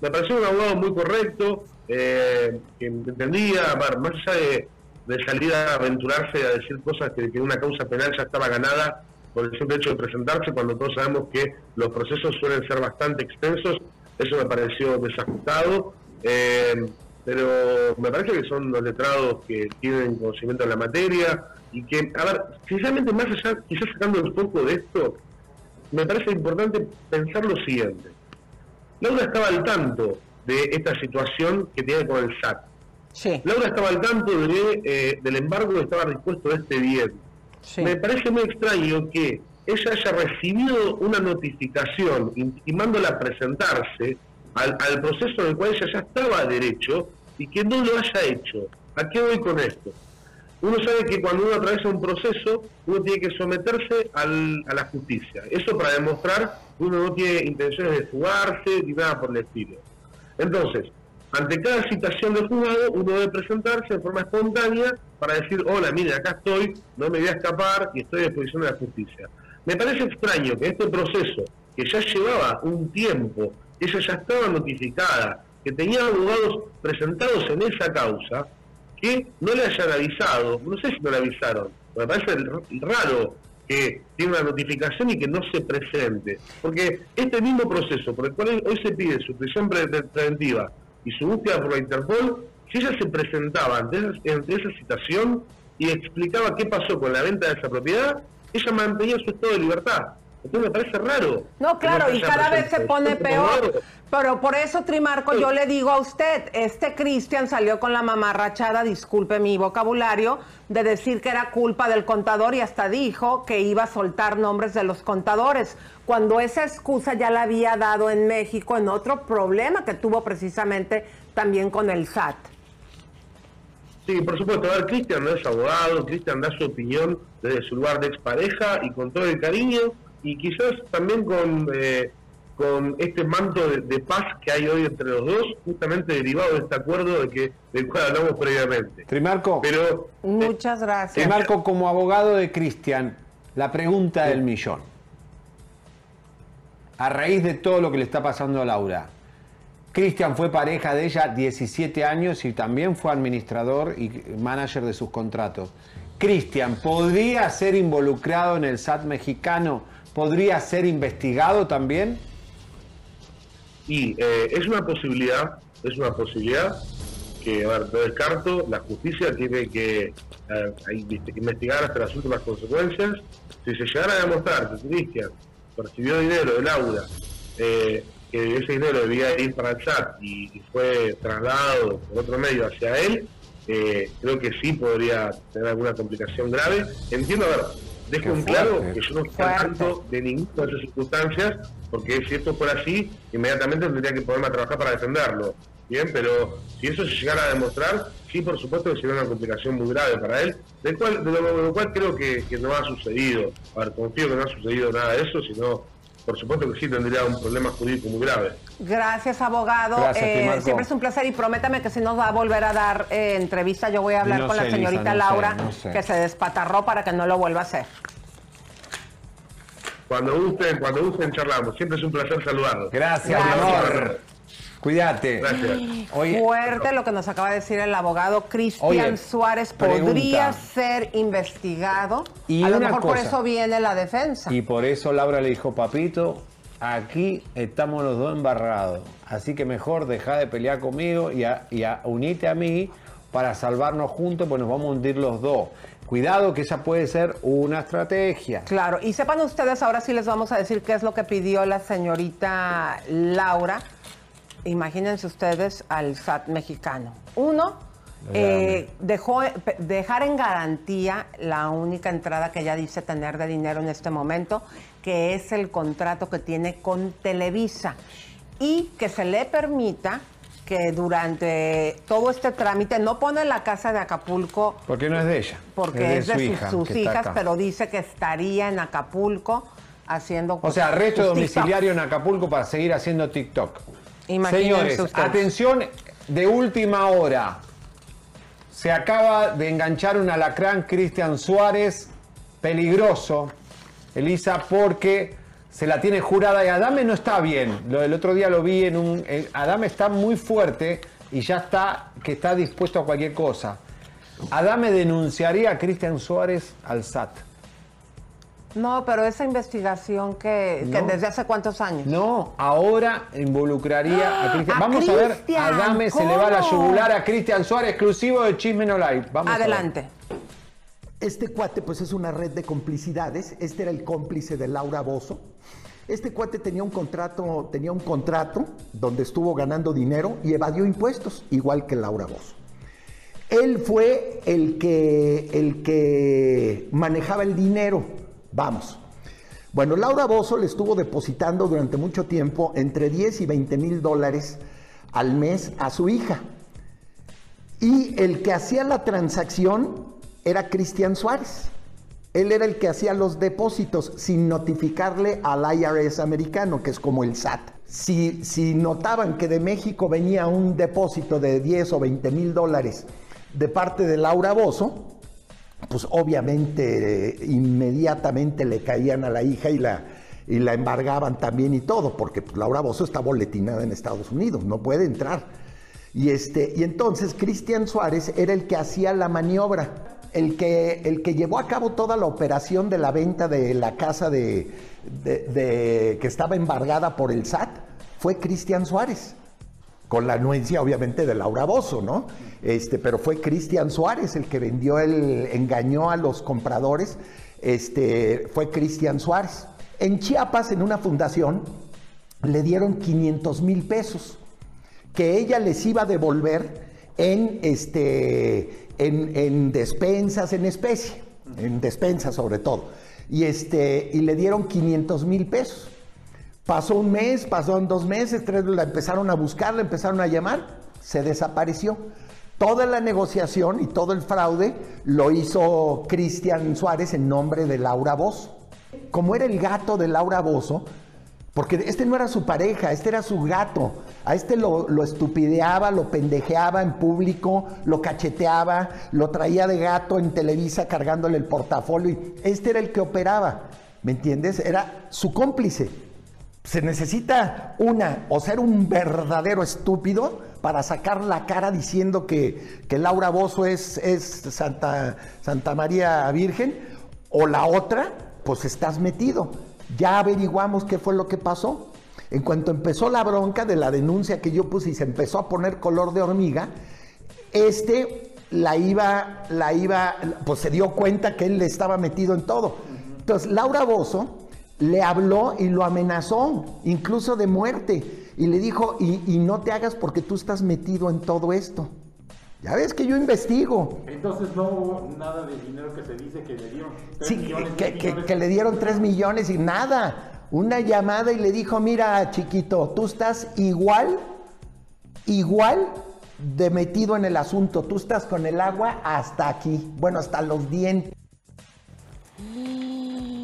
me pareció un abogado muy correcto, eh, que entendía, más allá de, de salir a aventurarse a decir cosas que, que una causa penal ya estaba ganada por el simple hecho de presentarse, cuando todos sabemos que los procesos suelen ser bastante extensos, eso me pareció desajustado. Eh, pero me parece que son los letrados que tienen conocimiento de la materia y que, a ver, sinceramente, más allá, quizás sacando el foco de esto, me parece importante pensar lo siguiente. Laura estaba al tanto de esta situación que tiene con el SAT. Laura estaba al tanto de, eh, del embargo que estaba dispuesto este bien. Me parece muy extraño que ella haya recibido una notificación intimándola a presentarse al, al proceso en el cual ella ya estaba derecho y que no lo haya hecho. ¿A qué voy con esto? Uno sabe que cuando uno atraviesa un proceso, uno tiene que someterse al- a la justicia. Eso para demostrar que uno no tiene intenciones de fugarse ni nada por el estilo. Entonces, ante cada citación de juzgado, uno debe presentarse de forma espontánea para decir, hola, mire, acá estoy, no me voy a escapar y estoy a disposición de la justicia. Me parece extraño que este proceso, que ya llevaba un tiempo, ella ya estaba notificada, que tenía abogados presentados en esa causa, que no le hayan avisado, no sé si no le avisaron, me parece raro que tiene una notificación y que no se presente, porque este mismo proceso por el cual hoy se pide su prisión pre- pre- preventiva y su búsqueda por la Interpol, si ella se presentaba ante esa, ante esa citación y explicaba qué pasó con la venta de esa propiedad, ella mantenía su estado de libertad. Entonces me parece raro. No, claro, y cada vez se pone peor. Pero por eso, Trimarco, yo le digo a usted, este Cristian salió con la mamarrachada, disculpe mi vocabulario, de decir que era culpa del contador y hasta dijo que iba a soltar nombres de los contadores, cuando esa excusa ya la había dado en México en otro problema que tuvo precisamente también con el SAT. Sí, por supuesto. A ver, Cristian no es abogado, Cristian da su opinión desde su lugar de expareja y con todo el cariño y quizás también con, eh, con este manto de, de paz que hay hoy entre los dos, justamente derivado de este acuerdo de que, del cual hablamos previamente. Trimarco. Pero Muchas gracias. Trimarco, como abogado de Cristian, la pregunta del millón. A raíz de todo lo que le está pasando a Laura, Cristian fue pareja de ella 17 años y también fue administrador y manager de sus contratos. Cristian, ¿podría ser involucrado en el SAT mexicano? ¿Podría ser investigado también? Y eh, es una posibilidad, es una posibilidad que, a ver, no descarto, la justicia tiene que eh, inve- investigar hasta las últimas consecuencias. Si se llegara a demostrar que Cristian percibió dinero de Laura, eh, que ese dinero debía ir para el SAT y, y fue trasladado por otro medio hacia él, eh, creo que sí podría tener alguna complicación grave. Entiendo, a ver, dejo un claro que yo no estoy tanto de ninguna de esas circunstancias, porque si esto fuera así, inmediatamente tendría que ponerme a trabajar para defenderlo. Bien, pero si eso se llegara a demostrar, sí, por supuesto que sería una complicación muy grave para él, de, cual, de lo, de lo cual creo que, que no ha sucedido. A ver, confío que no ha sucedido nada de eso, sino, por supuesto que sí tendría un problema jurídico muy grave. Gracias, abogado. Gracias, Eh, siempre es un placer y prométame que si nos va a volver a dar eh, entrevista, yo voy a hablar No con sé, la señorita Lisa, no Laura, sé, no sé. que se despatarró para que no lo vuelva a hacer. Cuando gusten, cuando gusten charlamos. Siempre es un placer saludarlos. Gracias, amor. Cuídate. Gracias. Oye, Fuerte lo que nos acaba de decir el abogado Cristian Suárez. pregunta. Podría ser investigado. Y a lo una mejor por cosa. eso viene la defensa. Y por eso Laura le dijo, papito, aquí estamos los dos embarrados. Así que mejor deja de pelear conmigo y, a- y a- unite a mí, para salvarnos juntos, pues nos vamos a hundir los dos. Cuidado que esa puede ser una estrategia. Claro, y sepan ustedes, ahora sí les vamos a decir qué es lo que pidió la señorita Laura. Imagínense ustedes al SAT mexicano. Uno, eh, dejó dejar en garantía la única entrada que ella dice tener de dinero en este momento, que es el contrato que tiene con Televisa. Y que se le permita que durante todo este trámite no pone la casa de Acapulco Porque no es de ella. porque es de, su sus- hija, hijas, pero dice que estaría en Acapulco haciendo O sea, arresto domiciliario en Acapulco para seguir haciendo TikTok. Imagínense Señores, ustedes. atención de última hora. Se acaba de enganchar un alacrán Cristian Suárez, peligroso, Elisa, porque se la tiene jurada y Adame no está bien. Lo del otro día lo vi en un... Adame está muy fuerte y ya está, que está dispuesto a cualquier cosa. Adame denunciaría a Cristian Suárez al SAT. No, pero esa investigación que, que No. desde hace cuántos años. No, ahora involucraría a Cristian. ¡A Vamos a ver, Cristian! Adame se le va la yugular a Cristian Suárez, exclusivo de Chisme No Live. Vamos a ver. Adelante. Este cuate pues es una red de complicidades. Este era el cómplice de Laura Bozo. Este cuate tenía un contrato, tenía un contrato donde estuvo ganando dinero y evadió impuestos, igual que Laura Bozo. Él fue el que, el que manejaba el dinero. Vamos. Bueno, Laura Bozo le estuvo depositando durante mucho tiempo entre 10 y 20 mil dólares al mes a su hija. Y el que hacía la transacción era Cristian Suárez. Él era el que hacía los depósitos sin notificarle al IRS americano, que es como el SAT. Si, si notaban que de México venía un depósito de 10 o 20 mil dólares de parte de Laura Bozo, pues obviamente eh, inmediatamente le caían a la hija y la, y la embargaban también y todo, porque pues, Laura Bozo está boletinada en Estados Unidos, no puede entrar. Y, este, y entonces Cristian Suárez era el que hacía la maniobra, el que, el que llevó a cabo toda la operación de la venta de la casa de, de- de- que estaba embargada por el SAT, fue Cristian Suárez con la anuencia obviamente de Laura Bozo, ¿no? Este, pero fue Cristian Suárez el que vendió el, engañó a los compradores, este, fue Cristian Suárez. En Chiapas, en una fundación, le dieron 500 mil pesos que ella les iba a devolver en, este, en, en despensas, en especie, en despensas sobre todo. Y, este, y le dieron 500 mil pesos. Pasó un mes, pasaron dos meses, tres, la empezaron a buscar, la empezaron a llamar, se desapareció. Toda la negociación y todo el fraude lo hizo Cristian Suárez en nombre de Laura Bozo. Como era el gato de Laura Bozo, porque este no era su pareja, este era su gato. A este lo, lo estupideaba, lo pendejeaba en público, lo cacheteaba, lo traía de gato en Televisa cargándole el portafolio. Este era el que operaba, ¿me entiendes? Era su cómplice. Se necesita una, o ser un verdadero estúpido para sacar la cara diciendo que, que Laura Bozo es, es Santa, Santa María Virgen, o la otra, pues estás metido. Ya averiguamos qué fue lo que pasó. En cuanto empezó la bronca de la denuncia que yo puse y se empezó a poner color de hormiga, este la iba, la iba, pues se dio cuenta que él estaba metido en todo. Entonces, Laura Bozo le habló y lo amenazó, incluso de muerte, y le dijo, y, y no te hagas porque tú estás metido en todo esto. Ya ves que yo investigo. Entonces no hubo nada de dinero que se dice que le dieron. Sí, millones, que, tres que- millones. que le dieron 3 millones y nada. Una llamada y le dijo, mira, chiquito, tú estás igual, igual de metido en el asunto. Tú estás con el agua hasta aquí, bueno, hasta los dientes.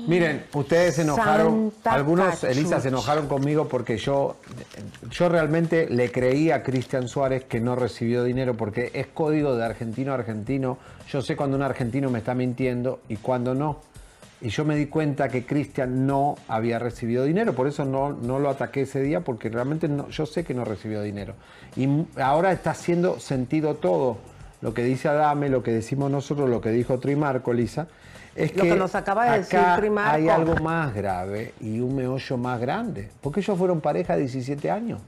Miren, ustedes se enojaron, Santa algunos, cachucha. Elisa, se enojaron conmigo porque yo, yo realmente le creí a Cristian Suárez que no recibió dinero porque es código de argentino a argentino. Yo sé cuando un argentino me está mintiendo y cuando no. Y yo me di cuenta que Cristian no había recibido dinero, por eso no, no lo ataqué ese día, porque realmente no- yo sé que no recibió dinero. Y ahora está haciendo sentido todo. Lo que dice Adame, lo que decimos nosotros, lo que dijo Trimarco, Elisa, es Lo que, que nos acaba de decir acá Trimarco. hay algo más grave y un meollo más grande. Porque ellos fueron pareja de 17 años.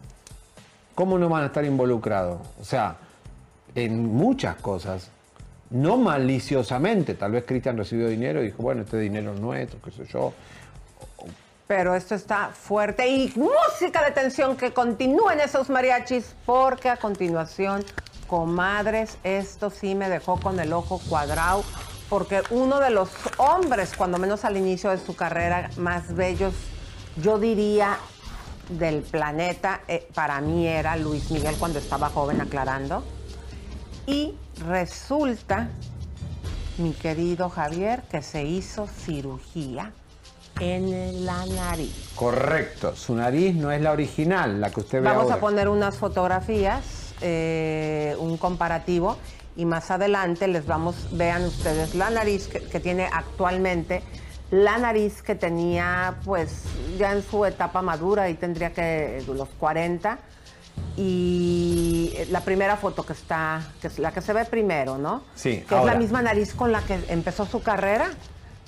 ¿Cómo no van a estar involucrados? O sea, en muchas cosas. No maliciosamente, tal vez Cristian recibió dinero y dijo, bueno, este dinero es nuestro, qué sé yo. Pero esto está fuerte y música de tensión que continúen esos mariachis porque a continuación, comadres, esto sí me dejó con el ojo cuadrado porque uno de los hombres, cuando menos al inicio de su carrera, más bellos, yo diría, del planeta, eh, para mí era Luis Miguel cuando estaba joven aclarando. Y resulta, mi querido Javier, que se hizo cirugía en la nariz. Correcto, su nariz no es la original, la que usted ve Vamos ahora. a poner unas fotografías, eh, un comparativo, y más adelante les vamos, vean ustedes la nariz que, que tiene actualmente, la nariz que tenía pues ya en su etapa madura, ahí tendría que los 40, y la primera foto que está, que es la que se ve primero, ¿no? Sí, Que ahora. es la misma nariz con la que empezó su carrera,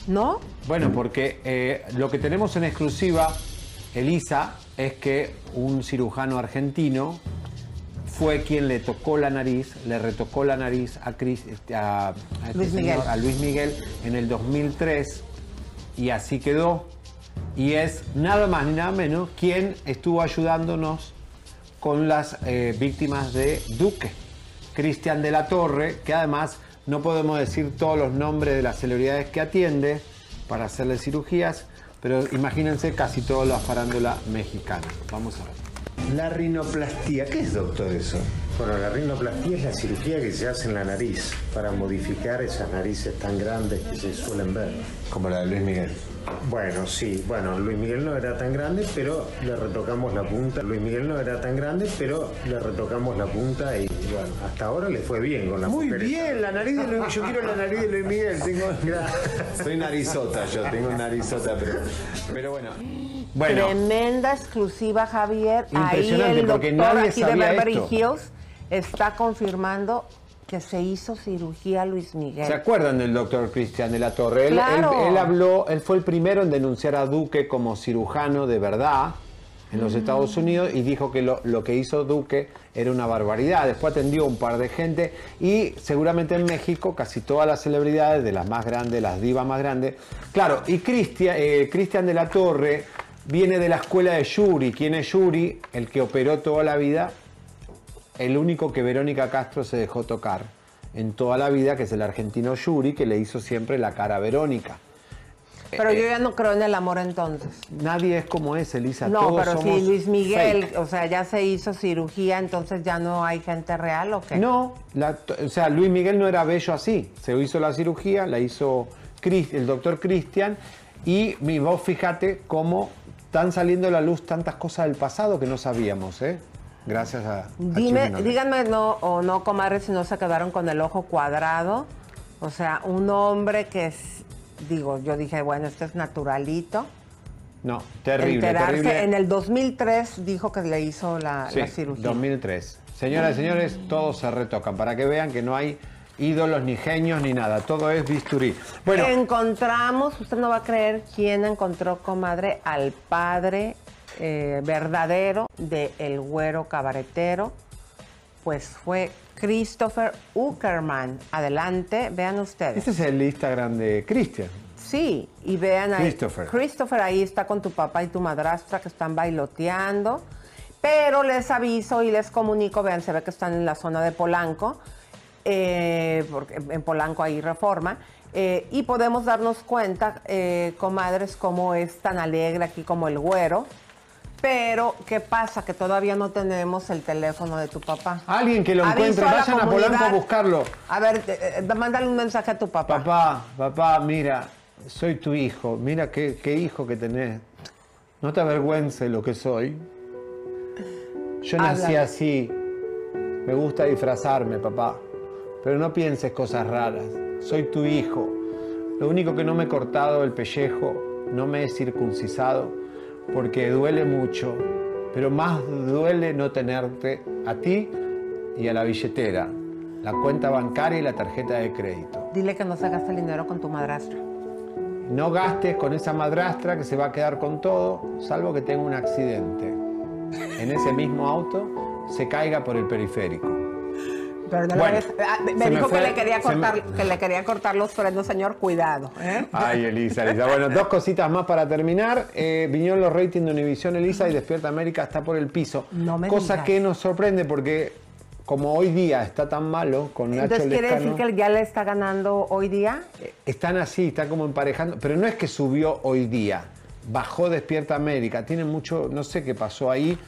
¿no? Bueno, porque eh, lo que tenemos en exclusiva, Elisa, es que un cirujano argentino fue quien le tocó la nariz, le retocó la nariz a, este, a- a este Luis Miguel. a Luis Miguel en el 2003 y así quedó. Y es nada más ni nada menos quien estuvo ayudándonos con las eh, víctimas de Duque. Cristian de la Torre, que además no podemos decir todos los nombres de las celebridades que atiende para hacerle cirugías, pero imagínense casi toda la farándula mexicana. Vamos a ver. La rinoplastía, ¿qué es doctor eso? Bueno, la rinoplastía es la cirugía que se hace en la nariz para modificar esas narices tan grandes que se suelen ver. Como la de Luis Miguel. Bueno, sí, bueno, Luis Miguel no era tan grande, pero le retocamos la punta. Luis Miguel no era tan grande, pero le retocamos la punta y bueno, hasta ahora le fue bien con la Muy mujeres. bien, la nariz de Luis Yo quiero la nariz de Luis Miguel. Tengo... Soy narizota, yo tengo narizota, pero, pero bueno. Bueno, Tremenda exclusiva, Javier. Ahí Impresionante, el porque doctor nadie aquí de Beverly. Hills está confirmando que se hizo cirugía Luis Miguel. ¿Se acuerdan del doctor Cristian de la Torre? Él, Claro. él- él habló, él fue el primero en denunciar a Duque como cirujano de verdad en los Estados Unidos y dijo que lo, lo que hizo Duque era una barbaridad. Después atendió un par de gente y seguramente en México casi todas las celebridades, de las más grandes, las divas más grandes. Claro, y Cristian eh, Cristian de la Torre viene de la escuela de Yuri. ¿Quién es Yuri? El que operó toda la vida el único que Verónica Castro se dejó tocar en toda la vida, que es el argentino Yuri, que le hizo siempre la cara a Verónica. Pero yo ya no creo en el amor entonces. Nadie es como es, Elisa. No, todos pero si Luis Miguel, fake. o sea, ya se hizo cirugía, entonces ya no hay gente real o qué? No, la- o sea, Luis Miguel no era bello así. Se hizo la cirugía, la hizo el doctor Cristian, y mi, vos fíjate cómo están saliendo a la luz tantas cosas del pasado que no sabíamos, ¿eh? Gracias a. a Dime, díganme no o no, comadre, si no se quedaron con el ojo cuadrado. O sea, un hombre que es, digo, yo dije, bueno, este es naturalito. No, terrible, Enterarse, terrible. en el 2003 dijo que le hizo la, Sí, la cirugía. 2003. Señoras y señores, todos se retocan para que vean que no hay ídolos ni genios ni nada. Todo es bisturí. Bueno, Encontramos, usted no va a creer quién encontró, comadre, al padre eh, verdadero de El Güero Cabaretero. Pues fue Christopher Uckerman. Adelante, vean ustedes. este es el Instagram de Cristian. Sí, y vean ahí. Christopher. Christopher ahí está con tu papá y tu madrastra que están bailoteando. Pero les aviso y les comunico, vean, se ve que están en la zona de Polanco, eh, porque en Polanco hay reforma. eh, y podemos darnos cuenta, eh, comadres, cómo es tan alegre aquí como el güero. Pero, ¿qué pasa? Que todavía no tenemos el teléfono de tu papá. Alguien que lo Aviso encuentre, a vayan a Polanco a buscarlo. A ver, eh, mándale un mensaje a tu papá. Papá, papá, mira, soy tu hijo. Mira qué, qué hijo que tenés. No te avergüences lo que soy. Yo nací así. Me gusta disfrazarme, papá. Pero no pienses cosas raras. Soy tu hijo. Lo único que no me he cortado el pellejo, no me he circuncisado, porque duele mucho. Pero más duele no tenerte a ti y a la billetera, la cuenta bancaria y la tarjeta de crédito. Dile que no se gaste el dinero con tu madrastra. No gastes con esa madrastra que se va a quedar con todo, salvo que tenga un accidente. En ese mismo auto se caiga por el periférico. Pero Bueno, ah, me, dijo fue- que, le quería me- cortar, que le quería cortar los frenos, señor. Cuidado. ¿eh? Ay, Elisa, Elisa. Bueno, dos cositas más para terminar. Eh, vinieron los ratings de Univisión, Elisa, y Despierta América está por el piso. No me Cosa digas. que nos sorprende porque como hoy día está tan malo con Nacho Entonces, ¿quiere decir que ya le está ganando hoy día? están así, están como emparejando, pero no es que subió hoy día, bajó Despierta América, tiene mucho, no sé qué pasó ahí,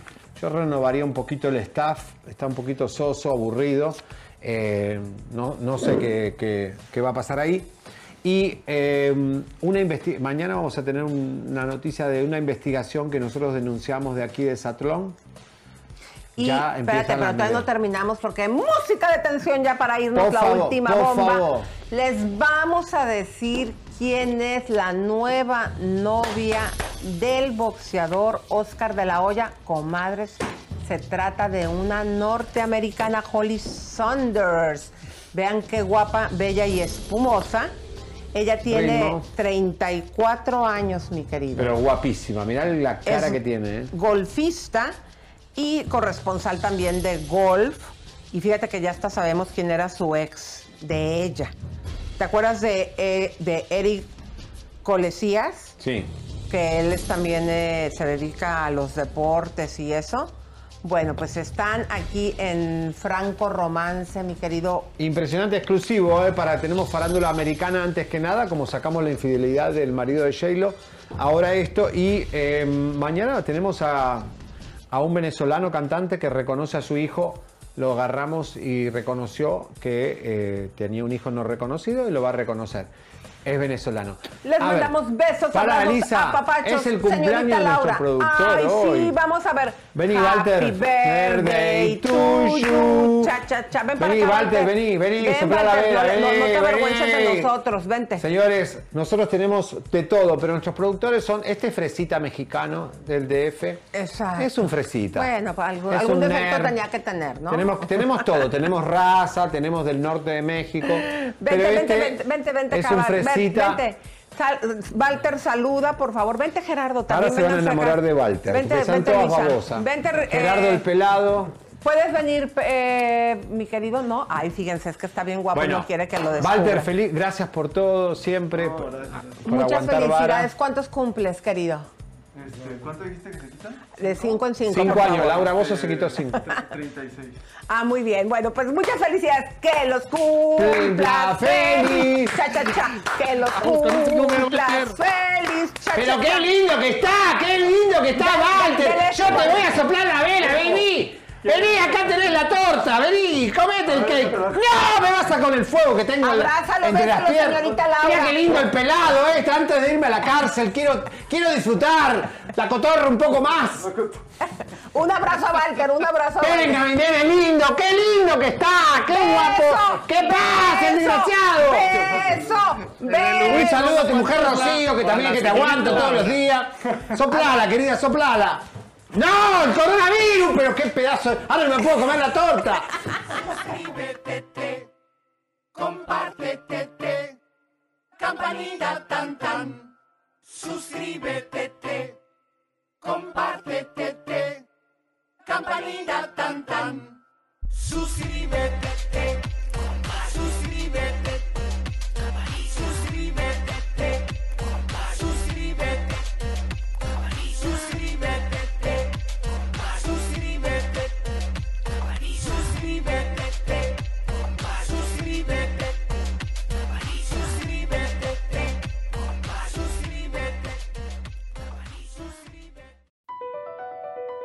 yo renovaría un poquito el staff, está un poquito soso, aburrido, eh, no, no sé qué, qué- qué va a pasar ahí. Y eh, una mañana vamos a tener un- una noticia de una investigación que nosotros denunciamos de aquí de Satlón. Y Ya espérate, pero todavía no terminamos porque música de tensión ya para irnos Por la favor, última bomba. favor. Les vamos a decir quién es la nueva novia del boxeador Oscar de la Hoya. Comadres, se trata de una norteamericana Holly Saunders. Vean qué guapa, bella y espumosa. Ella tiene Ritmo. 34 años, mi querido Pero guapísima, mirá la cara Es que tiene. ¿eh? golfista y corresponsal también de golf. Y fíjate que ya hasta sabemos quién era su ex de ella. ¿Te acuerdas de, eh, de Eric Colesías? Sí. Que él es también eh, se dedica a los deportes y eso. Bueno, pues están aquí en Franco Romance, mi querido. Impresionante, exclusivo, ¿eh? para tenemos farándula americana antes que nada, como sacamos la infidelidad del marido de J-Lo, ahora esto, y eh, mañana tenemos a, a un venezolano cantante que reconoce a su hijo, lo agarramos y reconoció que eh, tenía un hijo no reconocido y lo va a reconocer. Es venezolano. Les A ver, mandamos besos, para apapachos, es el cumpleaños señorita de nuestro Laura. productor Ay, hoy. sí, vamos a ver. Vení, Happy Walter. birthday to you. Cha, cha, cha. Ven para Vení, acá, Walter, vení, vení, Ven, sopla la vela, no, no, no vení, te avergüences de vení. nosotros, vente. Señores, nosotros tenemos de todo, pero nuestros productores son este fresita mexicano del DF. Exacto. Es un fresita. Bueno, pues algún, defecto nerd. tenía que tener, ¿no? Tenemos, tenemos todo, tenemos raza, tenemos del norte de México. Vente, pero vente, este vente, vente, vente, es un Vente. Sal- Walter, saluda, por favor. Vente, Gerardo, Ahora también. se van a acá. enamorar de Walter, Vente, porque son vente, todas Lisa. babosas. Vente, eh, Gerardo el pelado. ¿Puedes venir, eh, mi querido? No. Ay, fíjense, es que está bien guapo Bueno, no quiere que lo descubra. Walter, feliz, gracias por todo, siempre, por, por Muchas felicidades. vara. ¿Cuántos cumples, querido? Este, ¿Cuánto dijiste que se quitan? De cinco en cinco. Cinco por años, favor. Laura Bozo se quitó cinco. 36. Ah, muy bien. Bueno, pues muchas felicidades. Que los Cumpla cumpla feliz. Cha, cha, cha. Que los buscar un número, cumpla Walter. feliz. Cha, Pero cha, qué lindo que está, qué lindo que está Walter. Yo te voy a soplar la vela, vení. Vení, acá tenés la torta, vení, comete el cake. No, me vas a con el fuego que tengo Abrázalo, entre las bésalo, piernas. señorita Laura. Mira qué lindo el pelado, eh. Antes de irme a la cárcel, quiero, quiero disfrutar la cotorra un poco más. Un abrazo a Walter, un abrazo a Walter. Venga, mi nene lindo, qué lindo que está, qué guapo. ¿Qué pasa, el desgraciado? Beso, beso. Un saludo a tu mujer Rocío, que también que te aguanta todos los días. Soplala, querida, soplala. ¡No! ¡El coronavirus! Pero qué pedazo. Ahora no me puedo comer la torta. Compártete, campanita tan tan, suscríbete, compártete, campanita tan tan, suscríbete,